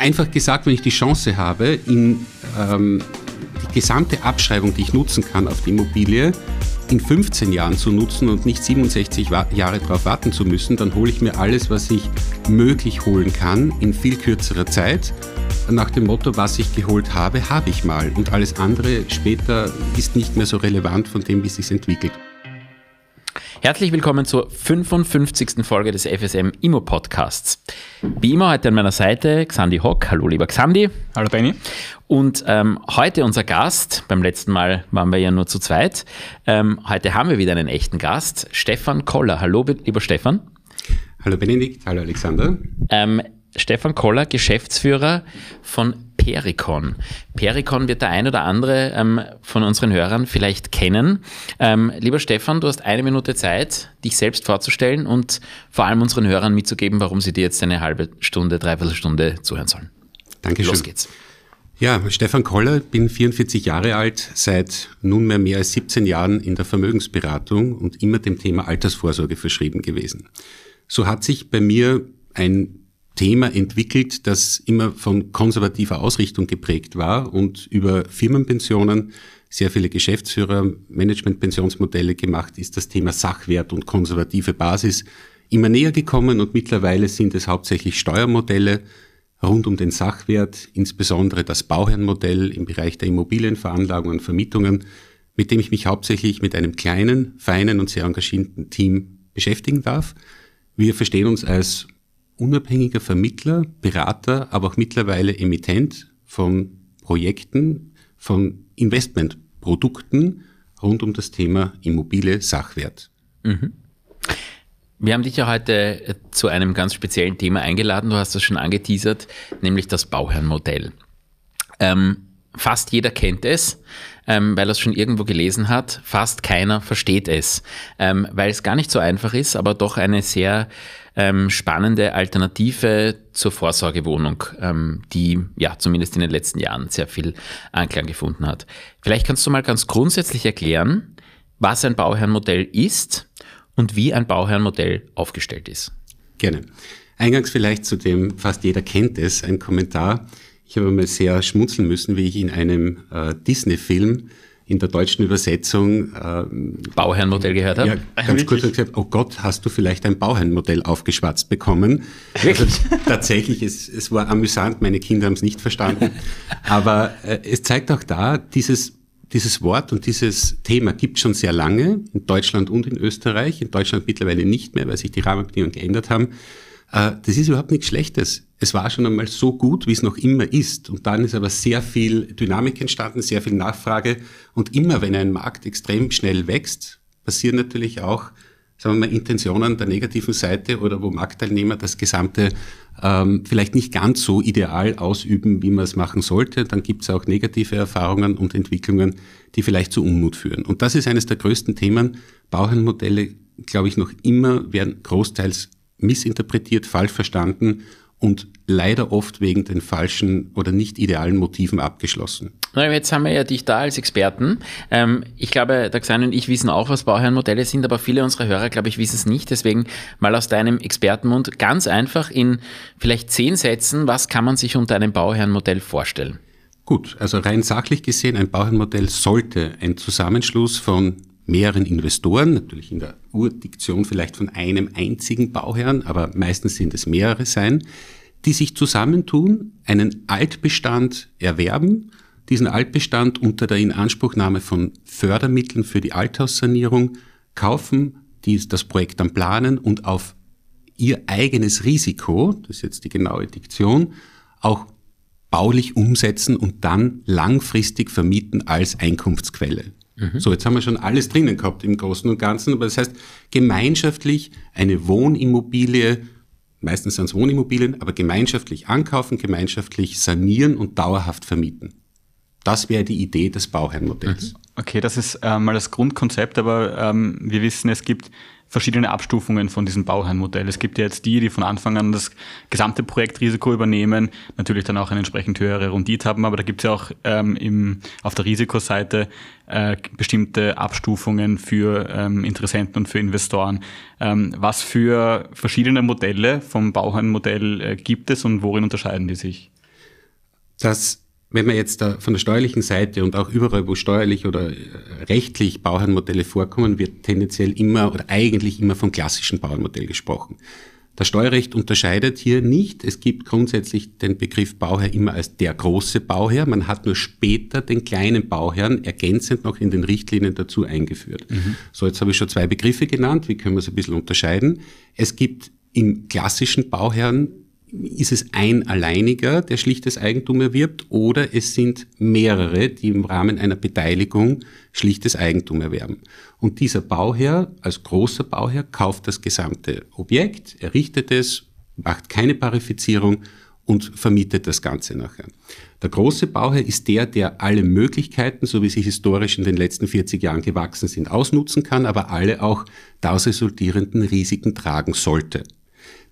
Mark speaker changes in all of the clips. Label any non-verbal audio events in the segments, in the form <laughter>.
Speaker 1: einfach gesagt, wenn ich die Chance habe, in ähm, die gesamte Abschreibung, die ich nutzen kann auf die Immobilie, in 15 Jahren zu nutzen und nicht 67 Jahre darauf warten zu müssen, dann hole ich mir alles, was ich möglich holen kann, in viel kürzerer Zeit. Nach dem Motto, was ich geholt habe, habe ich mal. Und alles andere später ist nicht mehr so relevant von dem, wie es sich entwickelt.
Speaker 2: Herzlich willkommen zur 55. Folge des FSM Immo Podcasts. Wie immer heute an meiner Seite Xandi Hock. Hallo lieber Xandi.
Speaker 3: Hallo Benny.
Speaker 2: Und ähm, heute unser Gast, beim letzten Mal waren wir ja nur zu zweit, ähm, heute haben wir wieder einen echten Gast, Stefan Koller. Hallo lieber Stefan.
Speaker 1: Hallo Benedikt, hallo Alexander.
Speaker 2: Ähm, Stefan Koller, Geschäftsführer von Pericon. Pericon wird der ein oder andere ähm, von unseren Hörern vielleicht kennen. Ähm, lieber Stefan, du hast eine Minute Zeit, dich selbst vorzustellen und vor allem unseren Hörern mitzugeben, warum sie dir jetzt eine halbe Stunde, dreiviertel Stunde zuhören sollen.
Speaker 1: Dankeschön. Los geht's. Ja, Stefan Koller, bin 44 Jahre alt, seit nunmehr mehr als 17 Jahren in der Vermögensberatung und immer dem Thema Altersvorsorge verschrieben gewesen. So hat sich bei mir ein Thema entwickelt, das immer von konservativer Ausrichtung geprägt war und über Firmenpensionen sehr viele Geschäftsführer, Managementpensionsmodelle gemacht ist, das Thema Sachwert und konservative Basis immer näher gekommen und mittlerweile sind es hauptsächlich Steuermodelle rund um den Sachwert, insbesondere das Bauherrenmodell im Bereich der Immobilienveranlagung und Vermietungen, mit dem ich mich hauptsächlich mit einem kleinen, feinen und sehr engagierten Team beschäftigen darf. Wir verstehen uns als unabhängiger Vermittler, Berater, aber auch mittlerweile Emittent von Projekten, von Investmentprodukten rund um das Thema Immobilie Sachwert. Mhm.
Speaker 2: Wir haben dich ja heute äh, zu einem ganz speziellen Thema eingeladen. Du hast das schon angeteasert, nämlich das Bauherrenmodell. Ähm, fast jeder kennt es, ähm, weil er es schon irgendwo gelesen hat. Fast keiner versteht es, ähm, weil es gar nicht so einfach ist, aber doch eine sehr ähm, spannende Alternative zur Vorsorgewohnung, ähm, die ja zumindest in den letzten Jahren sehr viel Anklang gefunden hat. Vielleicht kannst du mal ganz grundsätzlich erklären, was ein Bauherrenmodell ist und wie ein Bauherrenmodell aufgestellt ist.
Speaker 1: Gerne. Eingangs vielleicht zu dem, fast jeder kennt es, ein Kommentar. Ich habe mal sehr schmunzeln müssen, wie ich in einem äh, Disney-Film in der deutschen Übersetzung
Speaker 2: äh, Bauherrenmodell gehört habe. Ja,
Speaker 1: ganz kurz gesagt, oh Gott, hast du vielleicht ein Bauherrenmodell aufgeschwatzt bekommen? Also, <laughs> tatsächlich, es, es war amüsant, meine Kinder haben es nicht verstanden. Aber äh, es zeigt auch da, dieses dieses Wort und dieses Thema gibt schon sehr lange in Deutschland und in Österreich. In Deutschland mittlerweile nicht mehr, weil sich die Rahmenbedingungen geändert haben. Äh, das ist überhaupt nichts Schlechtes. Es war schon einmal so gut, wie es noch immer ist. Und dann ist aber sehr viel Dynamik entstanden, sehr viel Nachfrage. Und immer wenn ein Markt extrem schnell wächst, passieren natürlich auch, sagen wir mal, Intentionen der negativen Seite oder wo Marktteilnehmer das Gesamte ähm, vielleicht nicht ganz so ideal ausüben, wie man es machen sollte. Dann gibt es auch negative Erfahrungen und Entwicklungen, die vielleicht zu Unmut führen. Und das ist eines der größten Themen. Bauherrenmodelle, glaube ich, noch immer werden großteils missinterpretiert, falsch verstanden und leider oft wegen den falschen oder nicht idealen Motiven abgeschlossen.
Speaker 2: Jetzt haben wir ja dich da als Experten. Ähm, ich glaube, der Xan und ich wissen auch, was Bauherrenmodelle sind, aber viele unserer Hörer, glaube ich, wissen es nicht. Deswegen mal aus deinem Expertenmund ganz einfach in vielleicht zehn Sätzen, was kann man sich unter einem Bauherrenmodell vorstellen?
Speaker 1: Gut, also rein sachlich gesehen, ein Bauherrenmodell sollte ein Zusammenschluss von mehreren Investoren, natürlich in der Urdiktion vielleicht von einem einzigen Bauherrn, aber meistens sind es mehrere sein, die sich zusammentun, einen Altbestand erwerben, diesen Altbestand unter der Inanspruchnahme von Fördermitteln für die Althaussanierung kaufen, die das Projekt dann planen und auf ihr eigenes Risiko, das ist jetzt die genaue Diktion, auch baulich umsetzen und dann langfristig vermieten als Einkunftsquelle. Mhm. So, jetzt haben wir schon alles drinnen gehabt im Großen und Ganzen, aber das heißt, gemeinschaftlich eine Wohnimmobilie, meistens sind es Wohnimmobilien, aber gemeinschaftlich ankaufen, gemeinschaftlich sanieren und dauerhaft vermieten. Das wäre die Idee des Bauherrenmodells. Mhm.
Speaker 3: Okay, das ist äh, mal das Grundkonzept, aber ähm, wir wissen, es gibt verschiedene Abstufungen von diesem Bauherrenmodell. Es gibt ja jetzt die, die von Anfang an das gesamte Projektrisiko übernehmen, natürlich dann auch eine entsprechend höhere Rendite haben, aber da gibt es ja auch ähm, im, auf der Risikoseite äh, bestimmte Abstufungen für ähm, Interessenten und für Investoren. Ähm, was für verschiedene Modelle vom Bauherrenmodell äh, gibt es und worin unterscheiden die sich?
Speaker 1: dass wenn man jetzt da von der steuerlichen Seite und auch überall, wo steuerlich oder äh, rechtlich Bauherrenmodelle vorkommen, wird tendenziell immer oder eigentlich immer vom klassischen Bauherrenmodell gesprochen. Das Steuerrecht unterscheidet hier nicht. Es gibt grundsätzlich den Begriff Bauherr immer als der große Bauherr. Man hat nur später den kleinen Bauherrn ergänzend noch in den Richtlinien dazu eingeführt. Mhm. So, jetzt habe ich schon zwei Begriffe genannt. Wie können wir es ein bisschen unterscheiden? Es gibt im klassischen Bauherrn ist es ein alleiniger, der schlichtes Eigentum erwirbt, oder es sind mehrere, die im Rahmen einer Beteiligung schlichtes Eigentum erwerben. Und dieser Bauherr, als großer Bauherr, kauft das gesamte Objekt, errichtet es, macht keine Parifizierung und vermietet das Ganze nachher. Der große Bauherr ist der, der alle Möglichkeiten, so wie sie historisch in den letzten 40 Jahren gewachsen sind, ausnutzen kann, aber alle auch daraus resultierenden Risiken tragen sollte.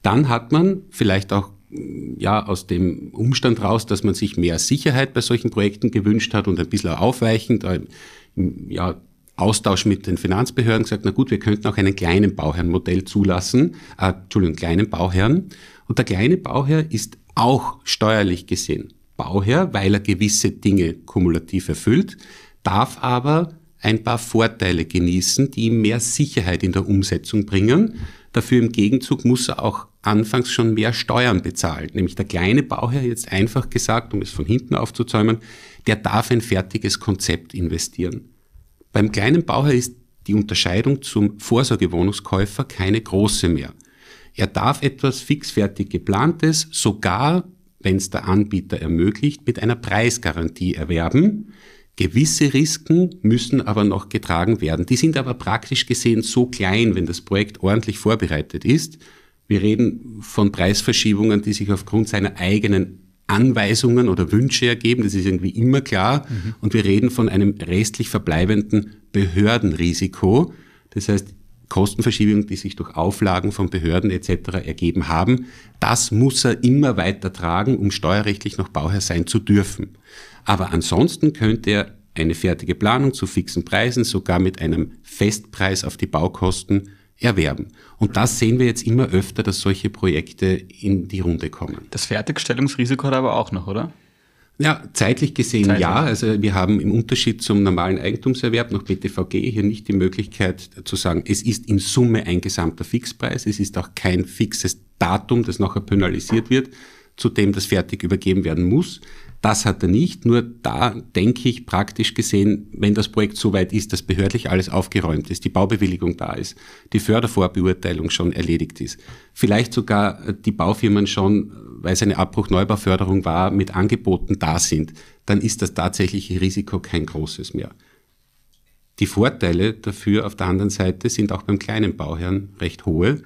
Speaker 1: Dann hat man vielleicht auch ja, aus dem Umstand raus, dass man sich mehr Sicherheit bei solchen Projekten gewünscht hat und ein bisschen aufweichend, äh, ja, Austausch mit den Finanzbehörden gesagt, na gut, wir könnten auch einen kleinen Bauherrenmodell zulassen, äh, Entschuldigung, kleinen Bauherrn. Und der kleine Bauherr ist auch steuerlich gesehen Bauherr, weil er gewisse Dinge kumulativ erfüllt, darf aber ein paar Vorteile genießen, die ihm mehr Sicherheit in der Umsetzung bringen. Dafür im Gegenzug muss er auch anfangs schon mehr Steuern bezahlen. Nämlich der kleine Bauherr, jetzt einfach gesagt, um es von hinten aufzuzäumen, der darf ein fertiges Konzept investieren. Beim kleinen Bauherr ist die Unterscheidung zum Vorsorgewohnungskäufer keine große mehr. Er darf etwas fixfertig geplantes, sogar, wenn es der Anbieter ermöglicht, mit einer Preisgarantie erwerben. Gewisse Risiken müssen aber noch getragen werden. Die sind aber praktisch gesehen so klein, wenn das Projekt ordentlich vorbereitet ist. Wir reden von Preisverschiebungen, die sich aufgrund seiner eigenen Anweisungen oder Wünsche ergeben. Das ist irgendwie immer klar. Mhm. Und wir reden von einem restlich verbleibenden Behördenrisiko. Das heißt, Kostenverschiebungen, die sich durch Auflagen von Behörden etc. ergeben haben, das muss er immer weiter tragen, um steuerrechtlich noch Bauherr sein zu dürfen. Aber ansonsten könnte er eine fertige Planung zu fixen Preisen, sogar mit einem Festpreis auf die Baukosten erwerben. Und das sehen wir jetzt immer öfter, dass solche Projekte in die Runde kommen.
Speaker 3: Das Fertigstellungsrisiko hat er aber auch noch, oder?
Speaker 1: Ja, zeitlich gesehen zeitlich. ja. Also wir haben im Unterschied zum normalen Eigentumserwerb nach BTVG hier nicht die Möglichkeit zu sagen, es ist in Summe ein gesamter Fixpreis. Es ist auch kein fixes Datum, das nachher penalisiert wird, zu dem das fertig übergeben werden muss. Das hat er nicht. Nur da denke ich praktisch gesehen, wenn das Projekt so weit ist, dass behördlich alles aufgeräumt ist, die Baubewilligung da ist, die Fördervorbeurteilung schon erledigt ist, vielleicht sogar die Baufirmen schon, weil es eine Abbruch-Neubauförderung war, mit Angeboten da sind, dann ist das tatsächliche Risiko kein großes mehr. Die Vorteile dafür auf der anderen Seite sind auch beim kleinen Bauherrn recht hohe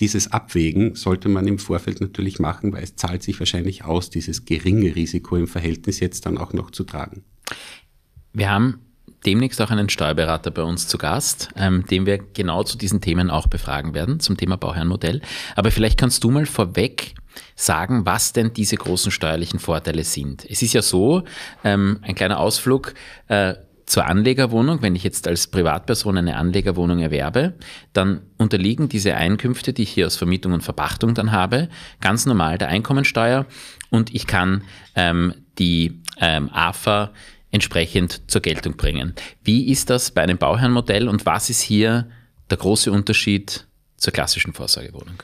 Speaker 1: dieses Abwägen sollte man im Vorfeld natürlich machen, weil es zahlt sich wahrscheinlich aus, dieses geringe Risiko im Verhältnis jetzt dann auch noch zu tragen.
Speaker 2: Wir haben demnächst auch einen Steuerberater bei uns zu Gast, ähm, den wir genau zu diesen Themen auch befragen werden, zum Thema Bauherrenmodell. Aber vielleicht kannst du mal vorweg sagen, was denn diese großen steuerlichen Vorteile sind. Es ist ja so, ähm, ein kleiner Ausflug, äh, zur Anlegerwohnung, wenn ich jetzt als Privatperson eine Anlegerwohnung erwerbe, dann unterliegen diese Einkünfte, die ich hier aus Vermietung und Verpachtung dann habe, ganz normal der Einkommensteuer und ich kann ähm, die ähm, AFA entsprechend zur Geltung bringen. Wie ist das bei einem Bauherrenmodell und was ist hier der große Unterschied zur klassischen Vorsorgewohnung?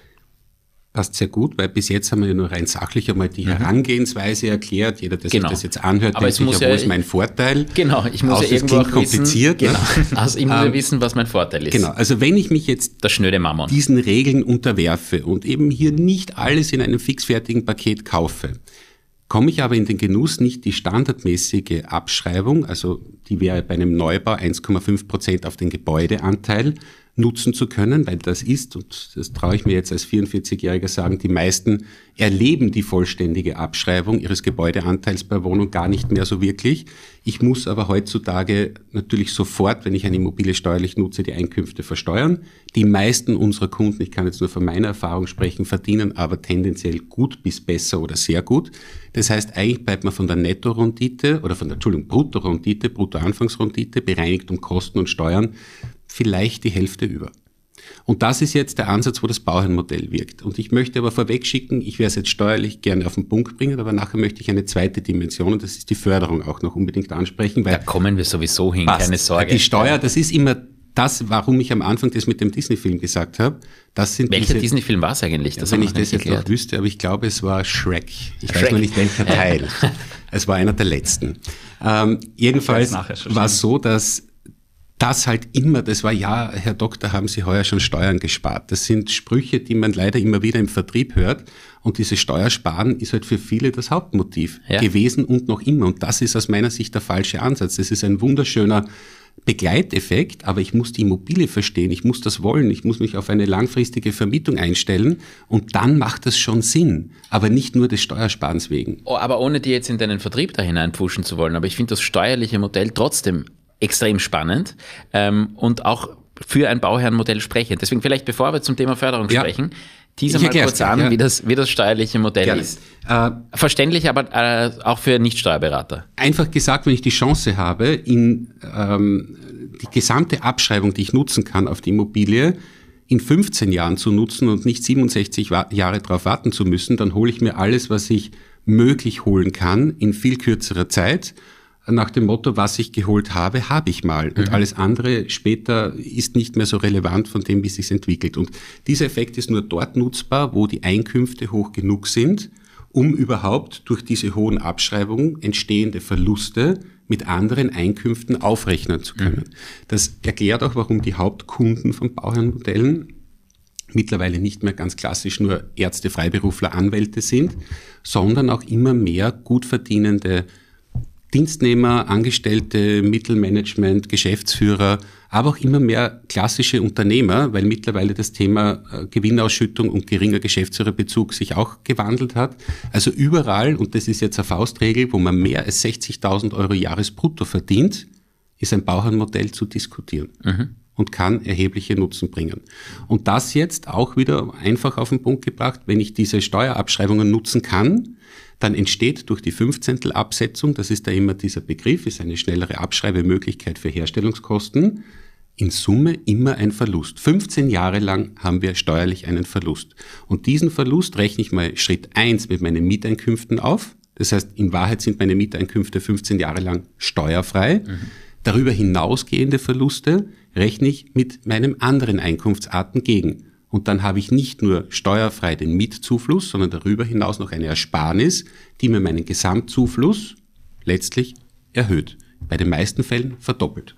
Speaker 1: Passt sehr gut, weil bis jetzt haben wir ja nur rein sachlich einmal die mhm. Herangehensweise erklärt. Jeder, der genau. sich das jetzt anhört,
Speaker 2: Aber denkt sich, ja, wo
Speaker 1: ist mein Vorteil?
Speaker 2: Genau, ich muss Außer ja irgendwo auch kompliziert. Wissen, genau. <laughs> also ich muss ja ähm, wissen, was mein Vorteil ist.
Speaker 1: Genau, also wenn ich mich jetzt
Speaker 2: das schnöde Mammon.
Speaker 1: diesen Regeln unterwerfe und eben hier nicht alles in einem fixfertigen Paket kaufe, komme ich aber in den Genuss nicht die standardmäßige Abschreibung, also die wäre bei einem Neubau 1,5 Prozent auf den Gebäudeanteil, nutzen zu können, weil das ist, und das traue ich mir jetzt als 44-Jähriger sagen, die meisten erleben die vollständige Abschreibung ihres Gebäudeanteils bei Wohnung gar nicht mehr so wirklich. Ich muss aber heutzutage natürlich sofort, wenn ich eine Immobilie steuerlich nutze, die Einkünfte versteuern. Die meisten unserer Kunden, ich kann jetzt nur von meiner Erfahrung sprechen, verdienen aber tendenziell gut bis besser oder sehr gut. Das heißt, eigentlich bleibt man von der Nettorendite oder von der, Entschuldigung, Bruttorendite, Bruttoanfangsrendite, bereinigt um Kosten und Steuern, vielleicht die Hälfte über. Und das ist jetzt der Ansatz, wo das Bauherrenmodell wirkt. Und ich möchte aber vorwegschicken, ich werde es jetzt steuerlich gerne auf den Punkt bringen, aber nachher möchte ich eine zweite Dimension, und das ist die Förderung auch noch unbedingt ansprechen.
Speaker 2: Weil da kommen wir sowieso hin,
Speaker 1: passt. keine Sorge. Die Steuer, das ist immer das, warum ich am Anfang das mit dem Disney-Film gesagt habe, das sind
Speaker 2: Welcher Disney-Film war es eigentlich?
Speaker 1: Das ja, wenn ich das jetzt noch wüsste, aber ich glaube, es war Shrek. Ich Shrek. weiß nur nicht welcher Teil. es war einer der letzten. Ähm, jedenfalls war es so, dass das halt immer, das war ja, Herr Doktor, haben Sie heuer schon Steuern gespart. Das sind Sprüche, die man leider immer wieder im Vertrieb hört. Und dieses Steuersparen ist halt für viele das Hauptmotiv ja. gewesen und noch immer. Und das ist aus meiner Sicht der falsche Ansatz. Das ist ein wunderschöner Begleiteffekt, aber ich muss die Immobilie verstehen, ich muss das wollen, ich muss mich auf eine langfristige Vermietung einstellen und dann macht das schon Sinn, aber nicht nur des Steuersparens wegen.
Speaker 2: Oh, aber ohne dir jetzt in deinen Vertrieb da hineinpfuschen zu wollen, aber ich finde das steuerliche Modell trotzdem extrem spannend ähm, und auch für ein Bauherrenmodell sprechend. Deswegen vielleicht, bevor wir zum Thema Förderung ja. sprechen, teaser mal kurz an, ja. wie, das, wie das steuerliche Modell Gerne. ist. Äh, Verständlich, aber äh, auch für Nichtsteuerberater.
Speaker 1: Einfach gesagt, wenn ich die Chance habe, in ähm, die gesamte Abschreibung, die ich nutzen kann auf die Immobilie, in 15 Jahren zu nutzen und nicht 67 Jahre darauf warten zu müssen, dann hole ich mir alles, was ich möglich holen kann, in viel kürzerer Zeit nach dem Motto, was ich geholt habe, habe ich mal. Und mhm. alles andere später ist nicht mehr so relevant von dem, wie es sich entwickelt. Und dieser Effekt ist nur dort nutzbar, wo die Einkünfte hoch genug sind, um überhaupt durch diese hohen Abschreibungen entstehende Verluste mit anderen Einkünften aufrechnen zu können. Mhm. Das erklärt auch, warum die Hauptkunden von Bauherrenmodellen mittlerweile nicht mehr ganz klassisch nur Ärzte, Freiberufler, Anwälte sind, sondern auch immer mehr gut verdienende Dienstnehmer, Angestellte, Mittelmanagement, Geschäftsführer, aber auch immer mehr klassische Unternehmer, weil mittlerweile das Thema äh, Gewinnausschüttung und geringer Geschäftsführerbezug sich auch gewandelt hat. Also überall, und das ist jetzt eine Faustregel, wo man mehr als 60.000 Euro Jahresbrutto verdient, ist ein Bauernmodell zu diskutieren. Mhm und kann erhebliche Nutzen bringen. Und das jetzt auch wieder einfach auf den Punkt gebracht, wenn ich diese Steuerabschreibungen nutzen kann, dann entsteht durch die Fünfzehntel-Absetzung, das ist da immer dieser Begriff, ist eine schnellere Abschreibemöglichkeit für Herstellungskosten, in Summe immer ein Verlust. 15 Jahre lang haben wir steuerlich einen Verlust. Und diesen Verlust rechne ich mal Schritt eins mit meinen Mieteinkünften auf. Das heißt, in Wahrheit sind meine Mieteinkünfte 15 Jahre lang steuerfrei. Mhm. Darüber hinausgehende Verluste rechne ich mit meinem anderen Einkunftsarten gegen. Und dann habe ich nicht nur steuerfrei den Mietzufluss, sondern darüber hinaus noch eine Ersparnis, die mir meinen Gesamtzufluss letztlich erhöht. Bei den meisten Fällen verdoppelt.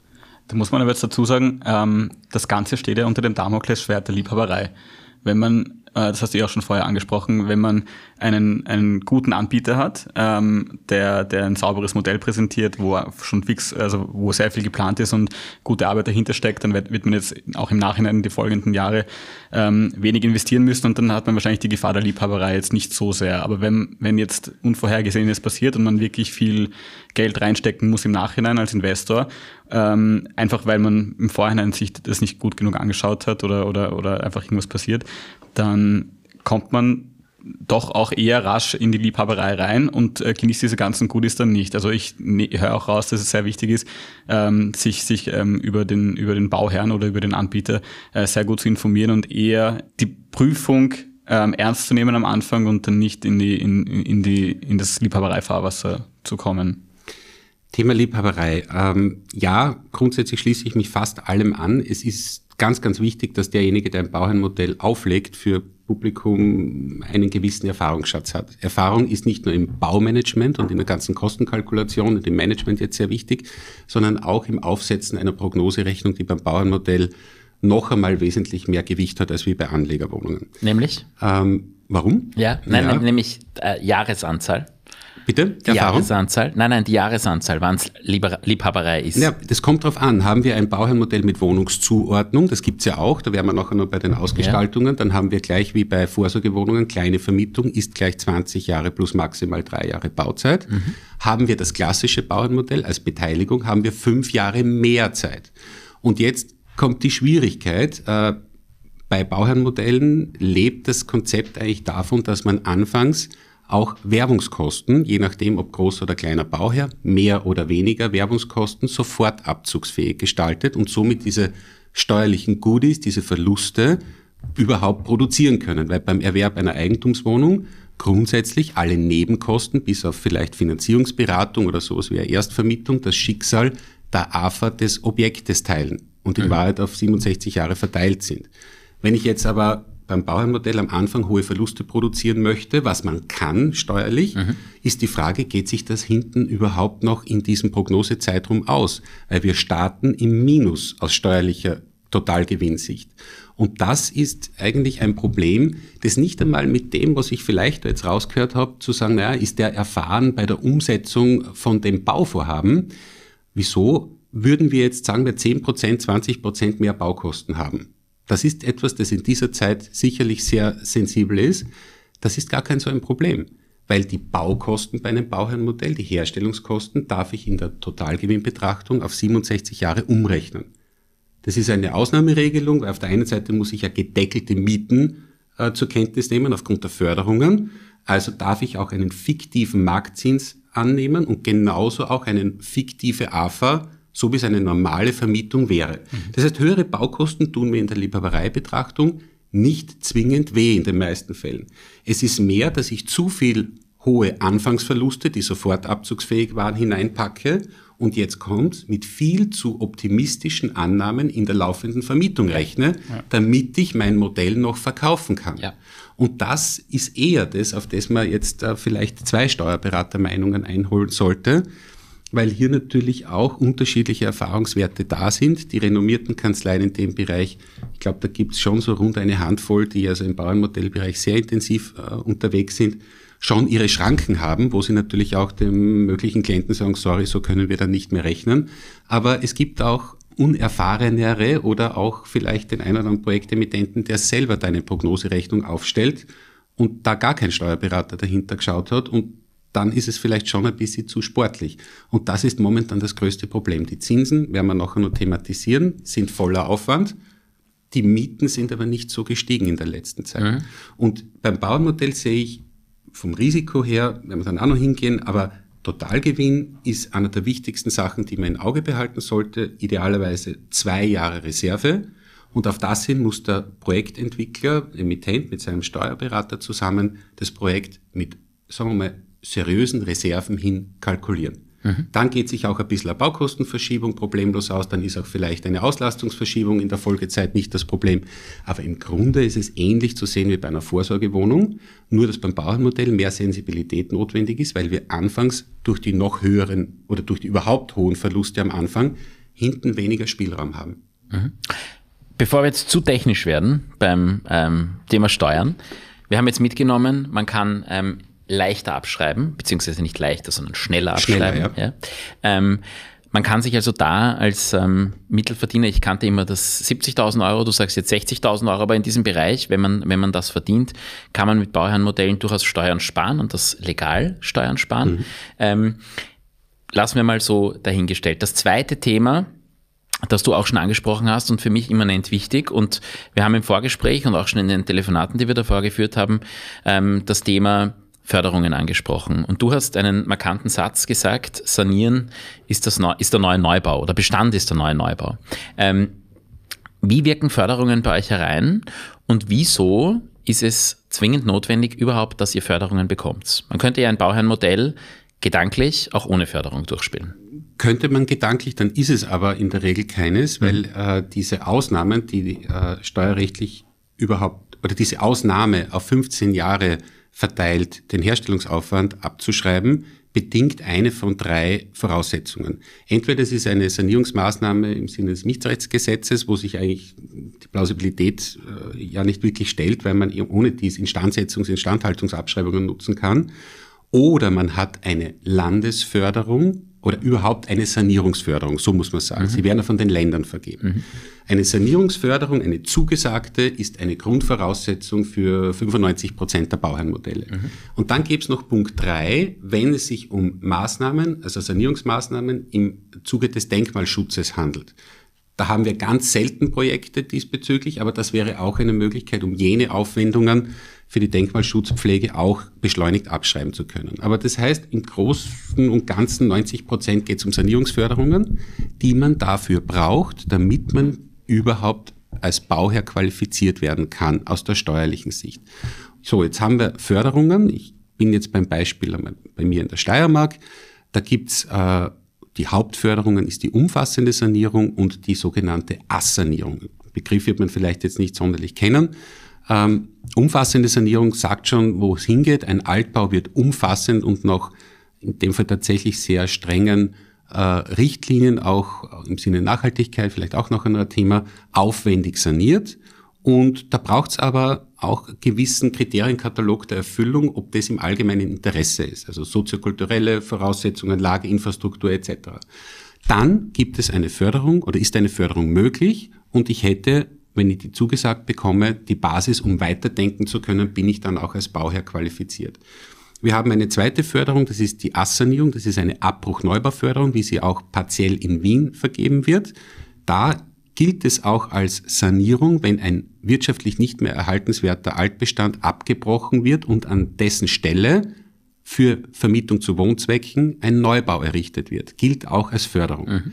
Speaker 3: Da muss man aber jetzt dazu sagen, ähm, das Ganze steht ja unter dem Damoklesschwert der Liebhaberei. Wenn man das hast du ja auch schon vorher angesprochen, wenn man einen, einen guten Anbieter hat, ähm, der, der ein sauberes Modell präsentiert, wo schon fix, also wo sehr viel geplant ist und gute Arbeit dahinter steckt, dann wird, wird man jetzt auch im Nachhinein die folgenden Jahre ähm, wenig investieren müssen und dann hat man wahrscheinlich die Gefahr der Liebhaberei jetzt nicht so sehr. Aber wenn, wenn jetzt Unvorhergesehenes passiert und man wirklich viel Geld reinstecken muss im Nachhinein als Investor, ähm, einfach weil man im Vorhinein sich das nicht gut genug angeschaut hat oder, oder, oder einfach irgendwas passiert, dann kommt man doch auch eher rasch in die Liebhaberei rein und äh, genießt diese ganzen Goodies dann nicht. Also ich ne, höre auch raus, dass es sehr wichtig ist, ähm, sich, sich ähm, über, den, über den Bauherrn oder über den Anbieter äh, sehr gut zu informieren und eher die Prüfung ähm, ernst zu nehmen am Anfang und dann nicht in, die, in, in, die, in das Liebhabereifahrwasser zu kommen.
Speaker 1: Thema Liebhaberei. Ähm, ja, grundsätzlich schließe ich mich fast allem an. Es ist ganz, ganz wichtig, dass derjenige, der ein Bauherrenmodell auflegt, für Publikum einen gewissen Erfahrungsschatz hat. Erfahrung ist nicht nur im Baumanagement und in der ganzen Kostenkalkulation und im Management jetzt sehr wichtig, sondern auch im Aufsetzen einer Prognoserechnung, die beim Bauernmodell noch einmal wesentlich mehr Gewicht hat als wie bei Anlegerwohnungen.
Speaker 2: Nämlich?
Speaker 1: Ähm, warum?
Speaker 2: Ja, nein, ja. nämlich äh, Jahresanzahl.
Speaker 1: Bitte?
Speaker 2: Die Erfahrung? Jahresanzahl? Nein, nein, die Jahresanzahl, wann es Liebhaberei ist.
Speaker 1: Ja, das kommt drauf an. Haben wir ein Bauherrnmodell mit Wohnungszuordnung, das gibt's ja auch, da wären wir nachher noch bei den Ausgestaltungen, ja. dann haben wir gleich wie bei Vorsorgewohnungen kleine Vermietung, ist gleich 20 Jahre plus maximal drei Jahre Bauzeit. Mhm. Haben wir das klassische Bauherrnmodell als Beteiligung, haben wir fünf Jahre mehr Zeit. Und jetzt kommt die Schwierigkeit, äh, bei Bauherrnmodellen lebt das Konzept eigentlich davon, dass man anfangs auch Werbungskosten, je nachdem ob groß oder kleiner Bauherr, mehr oder weniger Werbungskosten sofort abzugsfähig gestaltet und somit diese steuerlichen Goodies, diese Verluste überhaupt produzieren können. Weil beim Erwerb einer Eigentumswohnung grundsätzlich alle Nebenkosten, bis auf vielleicht Finanzierungsberatung oder sowas wie eine Erstvermietung, das Schicksal der AFA des Objektes teilen und in mhm. Wahrheit auf 67 Jahre verteilt sind. Wenn ich jetzt aber beim Bauernmodell am Anfang hohe Verluste produzieren möchte, was man kann steuerlich, mhm. ist die Frage, geht sich das hinten überhaupt noch in diesem Prognosezeitraum aus? Weil wir starten im Minus aus steuerlicher Totalgewinnsicht. Und das ist eigentlich ein Problem, das nicht einmal mit dem, was ich vielleicht jetzt rausgehört habe, zu sagen, naja, ist der erfahren bei der Umsetzung von dem Bauvorhaben. Wieso würden wir jetzt sagen, wir 10% 20% mehr Baukosten haben? Das ist etwas, das in dieser Zeit sicherlich sehr sensibel ist. Das ist gar kein so ein Problem, weil die Baukosten bei einem Bauherrenmodell, die Herstellungskosten, darf ich in der Totalgewinnbetrachtung auf 67 Jahre umrechnen. Das ist eine Ausnahmeregelung, auf der einen Seite muss ich ja gedeckelte Mieten äh, zur Kenntnis nehmen aufgrund der Förderungen. Also darf ich auch einen fiktiven Marktzins annehmen und genauso auch einen fiktive AFA so wie es eine normale Vermietung wäre. Mhm. Das heißt, höhere Baukosten tun mir in der Liebhabereibetrachtung nicht zwingend weh in den meisten Fällen. Es ist mehr, dass ich zu viel hohe Anfangsverluste, die sofort abzugsfähig waren, hineinpacke und jetzt kommt mit viel zu optimistischen Annahmen in der laufenden Vermietung rechne, ja. damit ich mein Modell noch verkaufen kann. Ja. Und das ist eher das, auf das man jetzt äh, vielleicht zwei Steuerberatermeinungen einholen sollte weil hier natürlich auch unterschiedliche Erfahrungswerte da sind. Die renommierten Kanzleien in dem Bereich, ich glaube, da gibt es schon so rund eine Handvoll, die also im Bauernmodellbereich sehr intensiv äh, unterwegs sind, schon ihre Schranken haben, wo sie natürlich auch dem möglichen Klienten sagen, sorry, so können wir dann nicht mehr rechnen. Aber es gibt auch unerfahrenere oder auch vielleicht den einen oder anderen Projektemittenten, der selber deine Prognoserechnung aufstellt und da gar kein Steuerberater dahinter geschaut hat und dann ist es vielleicht schon ein bisschen zu sportlich. Und das ist momentan das größte Problem. Die Zinsen, werden wir nachher noch thematisieren, sind voller Aufwand. Die Mieten sind aber nicht so gestiegen in der letzten Zeit. Mhm. Und beim Bauernmodell sehe ich vom Risiko her, werden wir dann auch noch hingehen, aber Totalgewinn ist einer der wichtigsten Sachen, die man im Auge behalten sollte. Idealerweise zwei Jahre Reserve. Und auf das hin muss der Projektentwickler, Emittent mit seinem Steuerberater zusammen das Projekt mit, sagen wir mal, seriösen Reserven hin kalkulieren. Mhm. Dann geht sich auch ein bisschen eine Baukostenverschiebung problemlos aus, dann ist auch vielleicht eine Auslastungsverschiebung in der Folgezeit nicht das Problem. Aber im Grunde ist es ähnlich zu sehen wie bei einer Vorsorgewohnung, nur dass beim Bauernmodell mehr Sensibilität notwendig ist, weil wir anfangs durch die noch höheren oder durch die überhaupt hohen Verluste am Anfang hinten weniger Spielraum haben. Mhm.
Speaker 2: Bevor wir jetzt zu technisch werden beim ähm, Thema Steuern, wir haben jetzt mitgenommen, man kann ähm, leichter abschreiben, beziehungsweise nicht leichter, sondern schneller abschreiben. Schneller, ja. ja. Ähm, man kann sich also da als ähm, Mittelverdiener, ich kannte immer das 70.000 Euro, du sagst jetzt 60.000 Euro, aber in diesem Bereich, wenn man, wenn man das verdient, kann man mit Bauherrenmodellen durchaus Steuern sparen und das legal Steuern sparen. Mhm. Ähm, lassen wir mal so dahingestellt. Das zweite Thema, das du auch schon angesprochen hast und für mich immanent wichtig. Und wir haben im Vorgespräch und auch schon in den Telefonaten, die wir davor geführt haben, ähm, das Thema Förderungen angesprochen. Und du hast einen markanten Satz gesagt, sanieren ist, das Neu ist der neue Neubau oder Bestand ist der neue Neubau. Ähm, wie wirken Förderungen bei euch herein und wieso ist es zwingend notwendig überhaupt, dass ihr Förderungen bekommt? Man könnte ja ein Bauherrenmodell gedanklich auch ohne Förderung durchspielen.
Speaker 1: Könnte man gedanklich, dann ist es aber in der Regel keines, mhm. weil äh, diese Ausnahmen, die äh, steuerrechtlich überhaupt, oder diese Ausnahme auf 15 Jahre verteilt, den Herstellungsaufwand abzuschreiben, bedingt eine von drei Voraussetzungen. Entweder es ist eine Sanierungsmaßnahme im Sinne des Mietrechtsgesetzes, wo sich eigentlich die Plausibilität äh, ja nicht wirklich stellt, weil man ohne dies Instandsetzungs-, Instandhaltungsabschreibungen nutzen kann. Oder man hat eine Landesförderung, oder überhaupt eine Sanierungsförderung, so muss man sagen. Mhm. Sie werden von den Ländern vergeben. Mhm. Eine Sanierungsförderung, eine zugesagte, ist eine Grundvoraussetzung für 95 Prozent der Bauherrenmodelle. Mhm. Und dann gibt es noch Punkt drei, wenn es sich um Maßnahmen, also Sanierungsmaßnahmen im Zuge des Denkmalschutzes handelt. Da haben wir ganz selten Projekte diesbezüglich, aber das wäre auch eine Möglichkeit, um jene Aufwendungen für die Denkmalschutzpflege auch beschleunigt abschreiben zu können. Aber das heißt, im Großen und Ganzen 90 Prozent geht es um Sanierungsförderungen, die man dafür braucht, damit man überhaupt als Bauherr qualifiziert werden kann aus der steuerlichen Sicht. So, jetzt haben wir Förderungen. Ich bin jetzt beim Beispiel bei mir in der Steiermark. Da gibt's äh, die Hauptförderungen ist die umfassende Sanierung und die sogenannte Assanierung. Begriff wird man vielleicht jetzt nicht sonderlich kennen. Ähm, umfassende Sanierung sagt schon, wo es hingeht. Ein Altbau wird umfassend und noch in dem Fall tatsächlich sehr strengen äh, Richtlinien, auch im Sinne Nachhaltigkeit, vielleicht auch noch ein Thema, aufwendig saniert. Und da braucht es aber auch gewissen Kriterienkatalog der Erfüllung, ob das im allgemeinen Interesse ist, also soziokulturelle Voraussetzungen, Lage, Infrastruktur etc. Dann gibt es eine Förderung oder ist eine Förderung möglich und ich hätte wenn ich die zugesagt bekomme, die Basis, um weiterdenken zu können, bin ich dann auch als Bauherr qualifiziert. Wir haben eine zweite Förderung, das ist die Assanierung, das ist eine Abbruch-Neubauförderung, wie sie auch partiell in Wien vergeben wird. Da gilt es auch als Sanierung, wenn ein wirtschaftlich nicht mehr erhaltenswerter Altbestand abgebrochen wird und an dessen Stelle für Vermietung zu Wohnzwecken ein Neubau errichtet wird. Gilt auch als Förderung. Mhm.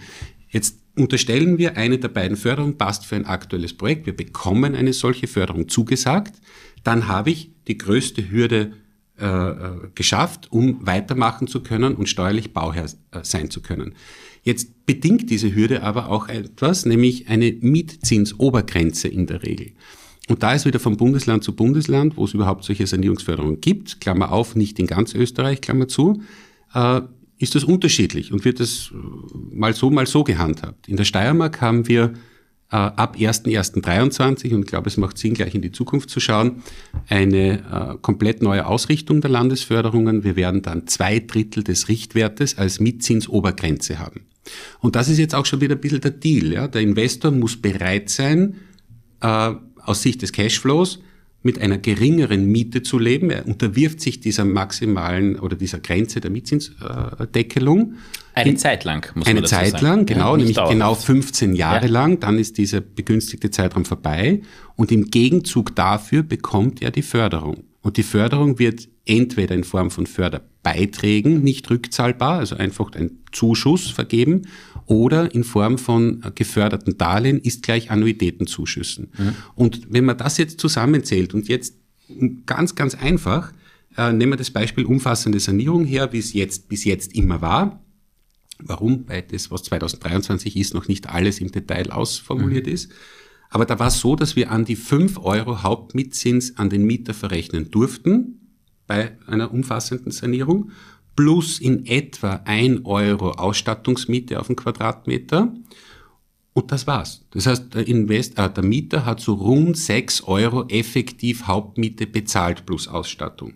Speaker 1: Jetzt unterstellen wir, eine der beiden Förderungen passt für ein aktuelles Projekt. Wir bekommen eine solche Förderung zugesagt. Dann habe ich die größte Hürde äh, äh geschafft, um weitermachen zu können und steuerlich Bauherr äh, sein zu können. Jetzt bedingt diese Hürde aber auch etwas, nämlich eine Mietzinsobergrenze in der Regel. Und da ist wieder von Bundesland zu Bundesland, wo es überhaupt solche Sanierungsförderungen gibt, Klammer auf, nicht in ganz Österreich, Klammer zu, äh, ist das unterschiedlich und wird das äh, mal so, mal so gehandhabt. In der Steiermark haben wir äh, ab 1.1.23, und ich glaube, es macht Sinn, gleich in die Zukunft zu schauen, eine äh, komplett neue Ausrichtung der Landesförderungen. Wir werden dann zwei Drittel des Richtwertes als Mietzinsobergrenze haben. Und das ist jetzt auch schon wieder ein bisschen der Deal. Ja? Der Investor muss bereit sein, äh, aus Sicht des Cashflows, mit einer geringeren Miete zu leben. Er unterwirft sich dieser maximalen oder dieser Grenze der Mietzinsdeckelung.
Speaker 2: Eine Zeit lang,
Speaker 1: muss man Eine Zeit sagen. lang, genau, ja, nämlich dauerhaft. genau 15 Jahre ja. lang. Dann ist dieser begünstigte Zeitraum vorbei. Und im Gegenzug dafür bekommt er die Förderung. Und die Förderung wird entweder in Form von Förderbeiträgen nicht rückzahlbar, also einfach ein Zuschuss vergeben, oder in Form von geförderten Darlehen ist gleich Annuitätenzuschüssen. Mhm. Und wenn man das jetzt zusammenzählt und jetzt ganz, ganz einfach, äh, nehmen wir das Beispiel umfassende Sanierung her, wie es jetzt bis jetzt immer war. Warum? Weil das, was 2023 ist, noch nicht alles im Detail ausformuliert mhm. ist. Aber da war es so, dass wir an die 5 Euro Hauptmietzins an den Mieter verrechnen durften bei einer umfassenden Sanierung plus in etwa ein Euro Ausstattungsmiete auf den Quadratmeter. Und das war's. Das heißt, der, Invest äh, der Mieter hat so rund sechs Euro effektiv Hauptmiete bezahlt plus Ausstattung.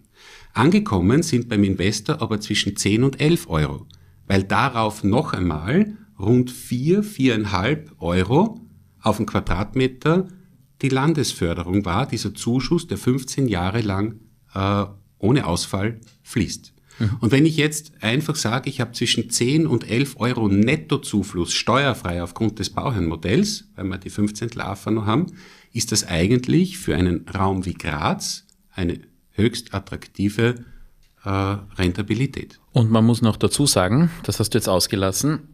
Speaker 1: Angekommen sind beim Investor aber zwischen 10 und 11 Euro, weil darauf noch einmal rund 4, 4,5 Euro auf den Quadratmeter die Landesförderung war, dieser Zuschuss, der 15 Jahre lang äh, ohne Ausfall fließt. Und wenn ich jetzt einfach sage, ich habe zwischen 10 und 11 Euro Nettozufluss steuerfrei aufgrund des Bauherrenmodells, weil wir die 15 AFA noch haben, ist das eigentlich für einen Raum wie Graz eine höchst attraktive äh, Rentabilität.
Speaker 2: Und man muss noch dazu sagen, das hast du jetzt ausgelassen,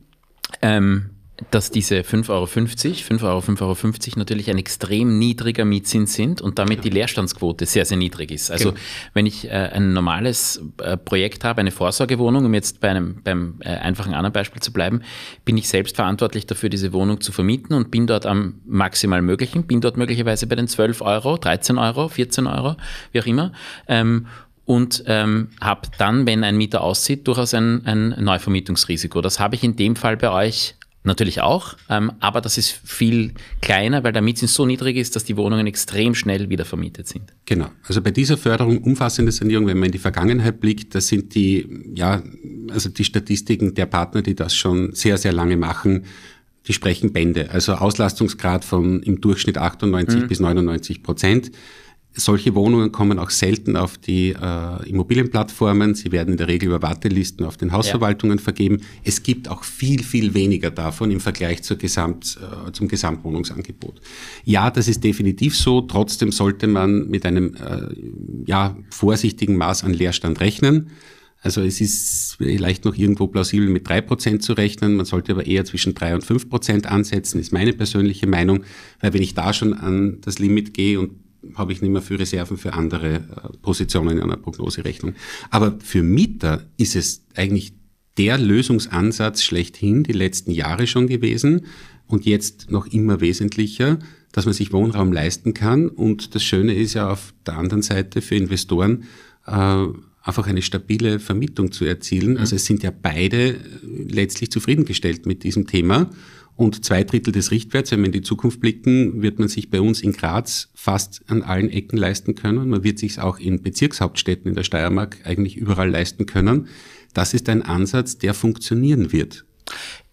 Speaker 2: ähm, dass diese 5,50 Euro, 5 Euro, 5,50 Euro natürlich ein extrem niedriger Mietzins sind und damit die Leerstandsquote sehr, sehr niedrig ist. Also genau. wenn ich äh, ein normales äh, Projekt habe, eine Vorsorgewohnung, um jetzt bei einem, beim äh, einfachen anderen Beispiel zu bleiben, bin ich selbst verantwortlich dafür, diese Wohnung zu vermieten und bin dort am maximal möglichen, bin dort möglicherweise bei den 12 Euro, 13 Euro, 14 Euro, wie auch immer. Ähm, und ähm, habe dann, wenn ein Mieter aussieht, durchaus ein, ein Neuvermietungsrisiko. Das habe ich in dem Fall bei euch Natürlich auch, ähm, aber das ist viel kleiner, weil der Mietzins so niedrig ist, dass die Wohnungen extrem schnell wieder vermietet sind.
Speaker 1: Genau. Also bei dieser Förderung, umfassende Sanierung, wenn man in die Vergangenheit blickt, das sind die, ja, also die Statistiken der Partner, die das schon sehr, sehr lange machen, die sprechen Bände. Also Auslastungsgrad von im Durchschnitt 98 mhm. bis 99 Prozent. Solche Wohnungen kommen auch selten auf die äh, Immobilienplattformen. Sie werden in der Regel über Wartelisten auf den Hausverwaltungen ja. vergeben. Es gibt auch viel, viel weniger davon im Vergleich Gesamt, äh, zum Gesamtwohnungsangebot. Ja, das ist definitiv so. Trotzdem sollte man mit einem äh, ja, vorsichtigen Maß an Leerstand rechnen. Also es ist vielleicht noch irgendwo plausibel mit drei Prozent zu rechnen. Man sollte aber eher zwischen drei und fünf Prozent ansetzen, ist meine persönliche Meinung. Weil wenn ich da schon an das Limit gehe und habe ich nicht mehr für Reserven für andere äh, Positionen in einer Prognoserechnung. Aber für Mieter ist es eigentlich der Lösungsansatz schlechthin die letzten Jahre schon gewesen und jetzt noch immer wesentlicher, dass man sich Wohnraum leisten kann. Und das Schöne ist ja auf der anderen Seite für Investoren äh, einfach eine stabile Vermietung zu erzielen. Also es sind ja beide letztlich zufriedengestellt mit diesem Thema. Und zwei Drittel des Richtwerts, wenn wir in die Zukunft blicken, wird man sich bei uns in Graz fast an allen Ecken leisten können. Man wird sich auch in Bezirkshauptstädten in der Steiermark eigentlich überall leisten können. Das ist ein Ansatz, der funktionieren wird.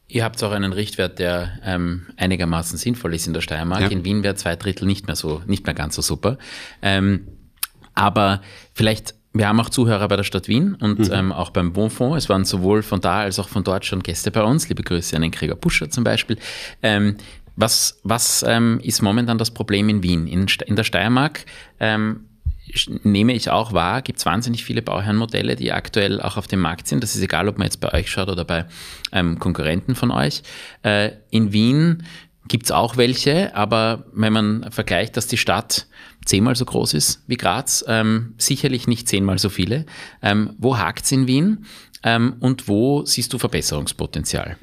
Speaker 2: Ihr habt auch einen Richtwert, der ähm, einigermaßen sinnvoll ist in der Steiermark. Ja. In Wien wäre zwei Drittel nicht mehr so, nicht mehr ganz so super. Ähm, aber vielleicht wir haben auch Zuhörer bei der Stadt Wien und mhm. ähm, auch beim Wohnfonds. Es waren sowohl von da als auch von dort schon Gäste bei uns. Liebe Grüße an den Krieger Puscher zum Beispiel. Ähm, was was ähm, ist momentan das Problem in Wien? In, in der Steiermark ähm, nehme ich auch wahr, gibt es wahnsinnig viele Bauherrenmodelle, die aktuell auch auf dem Markt sind. Das ist egal, ob man jetzt bei euch schaut oder bei ähm, Konkurrenten von euch. Äh, in Wien gibt es auch welche, aber wenn man vergleicht, dass die Stadt zehnmal so groß ist wie Graz, ähm, sicherlich nicht zehnmal so viele. Ähm, wo hakt es in Wien ähm, und wo siehst du Verbesserungspotenzial?